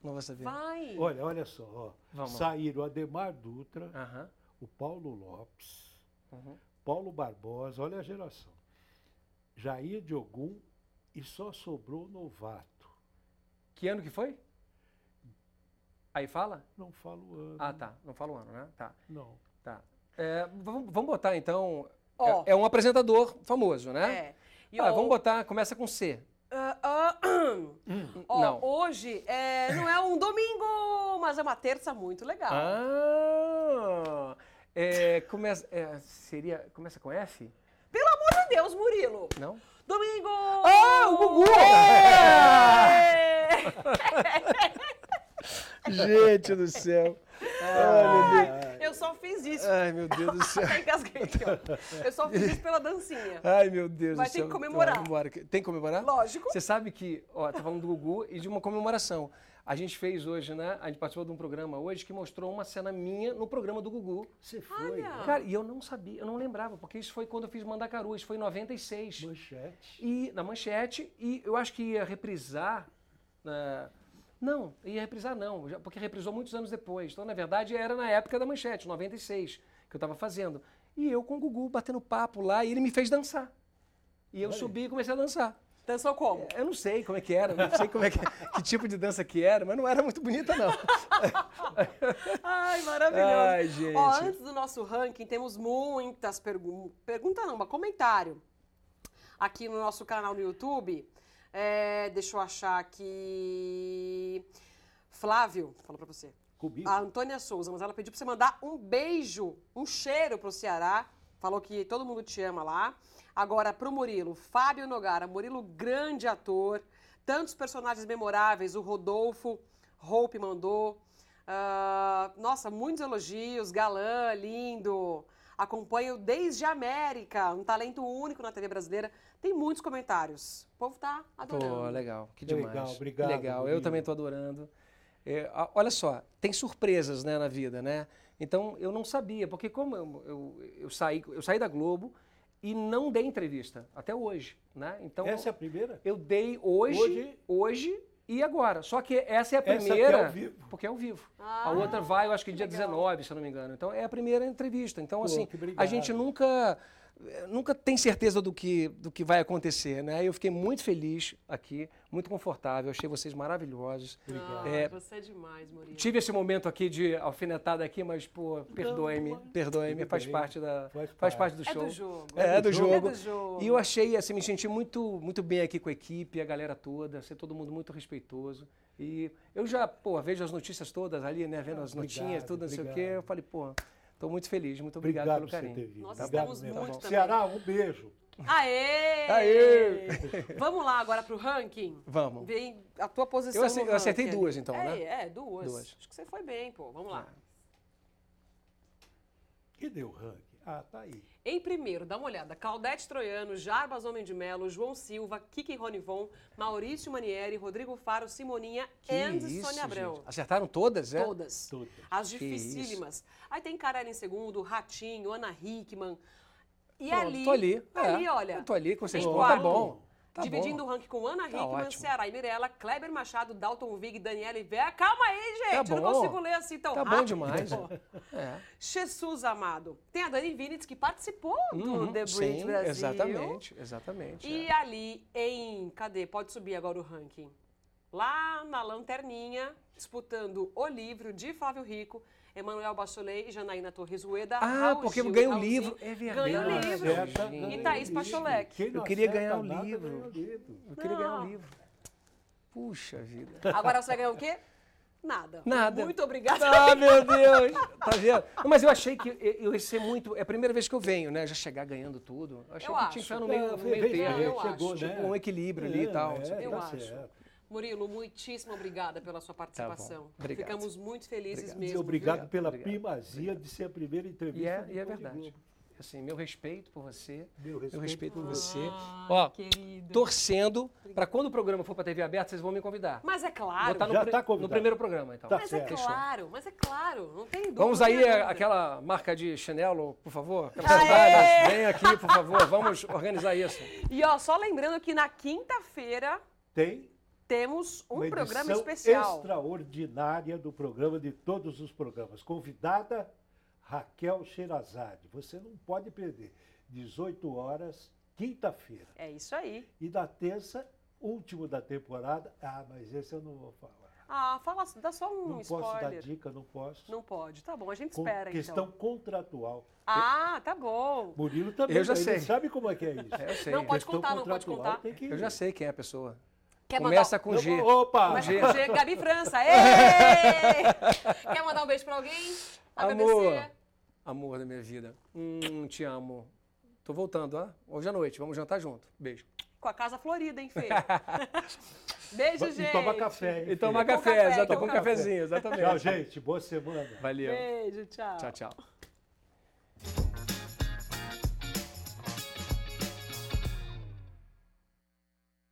Não vou saber. Vai. Olha, olha só, ó. Vamos saíram Ademar Dutra, Aham. o Paulo Lopes, Uhum. Paulo Barbosa, olha a geração. Jair Diogum e só sobrou o novato. Que ano que foi? Aí fala? Não falo o ano. Ah, tá. Não fala o ano, né? Tá. Não. Tá. É, vamos, vamos botar então. Ó. É, é um apresentador famoso, né? É. Ah, ó, vamos botar, começa com C. ah, ah, ó, não. hoje é, não é um domingo, mas é uma terça muito legal. Ah! É, começa, é, seria, começa com F? Pelo amor de Deus, Murilo. Não? Domingo! Ah, o Gugu! Gente do céu. Ai, eu só fiz isso. Ai, meu Deus do céu. Ó. Eu só fiz isso pela dancinha. Ai, meu Deus Vai do céu. que comemorar. Tá, vambora. Tem que comemorar? Lógico. Você sabe que, ó, tá falando do Gugu e de uma comemoração. A gente fez hoje, né? A gente participou de um programa hoje que mostrou uma cena minha no programa do Gugu. Você foi. Olha. Cara, e eu não sabia, eu não lembrava, porque isso foi quando eu fiz Mandacaru, isso foi em 96. Manchete. E na manchete, e eu acho que ia reprisar. né, não, ia reprisar não, porque reprisou muitos anos depois. Então, na verdade, era na época da manchete, 96, que eu estava fazendo. E eu com o Gugu batendo papo lá, e ele me fez dançar. E eu Olha. subi e comecei a dançar. Dançou como? Eu não sei como é que era, não sei como é que, que tipo de dança que era, mas não era muito bonita, não. Ai, maravilhoso. Ai, gente. Ó, antes do nosso ranking, temos muitas perguntas. Pergunta não, mas comentário. Aqui no nosso canal no YouTube. É, deixa eu achar aqui. Flávio, fala pra você. A Antônia Souza, mas ela pediu pra você mandar um beijo, um cheiro pro Ceará. Falou que todo mundo te ama lá. Agora, pro Murilo, Fábio Nogara. Murilo, grande ator. Tantos personagens memoráveis. O Rodolfo, Hope mandou. Ah, nossa, muitos elogios. Galã, lindo. Acompanho desde a América. Um talento único na TV brasileira. Tem muitos comentários. O povo tá adorando. Pô, legal, que Legal, demais. obrigado, Legal, eu também estou adorando. É, olha só, tem surpresas né, na vida, né? Então eu não sabia, porque como eu, eu, eu saí, eu saí da Globo e não dei entrevista até hoje, né? Então Essa é a primeira? eu dei hoje, Hoje? hoje, e agora. Só que essa é a Essa aqui é primeira, ao vivo. porque é ao vivo. Ah, a outra vai, eu acho que que dia legal. 19, se eu não me engano. Então é a primeira entrevista. Então Pô, assim, a gente nunca eh, nunca tem certeza do que do que vai acontecer, né? Eu fiquei muito feliz aqui, muito confortável, achei vocês maravilhosos. Ah, É, você é demais, Murilo. Tive esse momento aqui de alfinetada aqui, mas pô, perdoe-me, perdoe-me, faz parte da faz faz parte. do É show. do jogo. É, é do jogo. É do jogo. E eu achei, assim, me senti muito, muito bem aqui com a equipe, a galera toda, ser todo mundo muito respeitoso. E eu já, pô, vejo as notícias todas ali, né, vendo as Obrigado, notinhas, tudo, não sei o quê. obrigado. Eu falei, pô, tô muito feliz, muito obrigado, Obrigado, pelo carinho. ter vindo. Nós Obrigado estamos mesmo. muito Tá bom. Ceará, um beijo. Aê! Aê! Vamos lá agora pro ranking? Vamos. Vem a tua posição Eu ace- eu acertei duas, então, é, né? É, duas. Duas. Acho que você foi bem, pô. Vamos lá. E deu ranking? Ah, tá aí. Em primeiro, dá uma olhada. Claudete Troiano, Jarbas Homem de Melo, João Silva, Kiki Ronivon, Maurício Manieri, Rodrigo Faro, Simoninha Que e Sônia Abrão. gente. Acertaram todas, é? Todas. Todas. As Que dificílimas. Aí tem Carela em segundo, Ratinho, Ana Hickman. E Pronto, ali, tô ali. é. ali, olha. Eu tô ali com vocês. Tá quarto, bom. Tá dividindo bom. o ranking com Ana Tá Hickman, ótimo. Ceará e Mirella, Kleber Machado, Dalton Vig, Daniela Ivea. Calma aí, gente. Tá eu não consigo ler assim tão Tá rápido. bom demais. É. Jesus amado. Tem a Dani Vinitz, que participou do Uhum, The Bridge sim, Brasil. exatamente, exatamente. E é. ali em. Cadê? Pode subir agora o ranking. Lá na lanterninha, disputando o livro de Flávio Rico, Emanuel Bacholet e Janaína Torres Rueda. Ah, Raul porque Gil, ganha o livro. É Ganha verdade. o Quem não livro. acerta, E o Thaís. Quem não Eu queria ganhar o nada, livro. o. Eu queria ganhar Não. um livro. Puxa vida. Agora você vai ganhar o quê? Nada. Nada. Muito obrigada. Ah, meu Deus! Tá vendo? Mas eu achei que eu ia ser muito. É a primeira vez que eu venho, né? Já chegar ganhando tudo. Eu achei Eu que acho. tinha que no É, meio, no foi meio bem termo. eu chegou, acho. né? Um equilíbrio ali e tal. sei o quê. Eu tá acho. certo. Murilo, muitíssimo obrigada pela sua participação. Obrigado. Ficamos muito felizes Obrigado. mesmo. E obrigado viu? pela Obrigado. primazia de ser a primeira entrevista. E é, do e é verdade. Assim, meu respeito por você. Meu respeito, Meu respeito por você. Ah, Ó, querido. torcendo para quando o programa for para TV aberta, vocês vão me convidar. Mas é Vou claro. estar no, Já pri- tá no convidado. primeiro programa, então. Tá Mas certo. é claro, mas é claro, não tem dúvida. Vamos aí, é, aquela marca de chinelo, por favor. Sandálias. Vem aqui, por favor. Vamos organizar isso. E ó, só lembrando que na quinta-feira Tem temos um uma programa especial. extraordinária do programa de todos os programas. Convidada Raquel Sherazade. Você não pode perder. 18 horas, quinta-feira. É isso aí. E da terça, último da temporada. Ah, mas esse eu não vou falar. Ah, fala, dá só um não posso dar spoiler. dica, não posso. Não pode. Tá bom, a gente Com espera questão então. contratual. Ah, tá bom. Murilo também. Eu já ele sei. sabe como é que é isso. É, eu sei. Não pode Questão contar, não pode contar. tem que- Eu já sei quem é a pessoa. Quer Começa mandar... com G. Opa! Começa com G, Gabi França. Quer mandar um beijo pra alguém? Amor. Agradecer? Amor da minha vida. Hum, te amo. Tô voltando, ó. Hoje à noite. Vamos jantar junto. Beijo. Com a casa florida, hein, Fê? Beijo, E gente. toma café, hein, E toma café, café, tô com um cafezinho, exatamente. Tchau, gente. Boa semana. Valeu. Beijo, tchau. Tchau, tchau.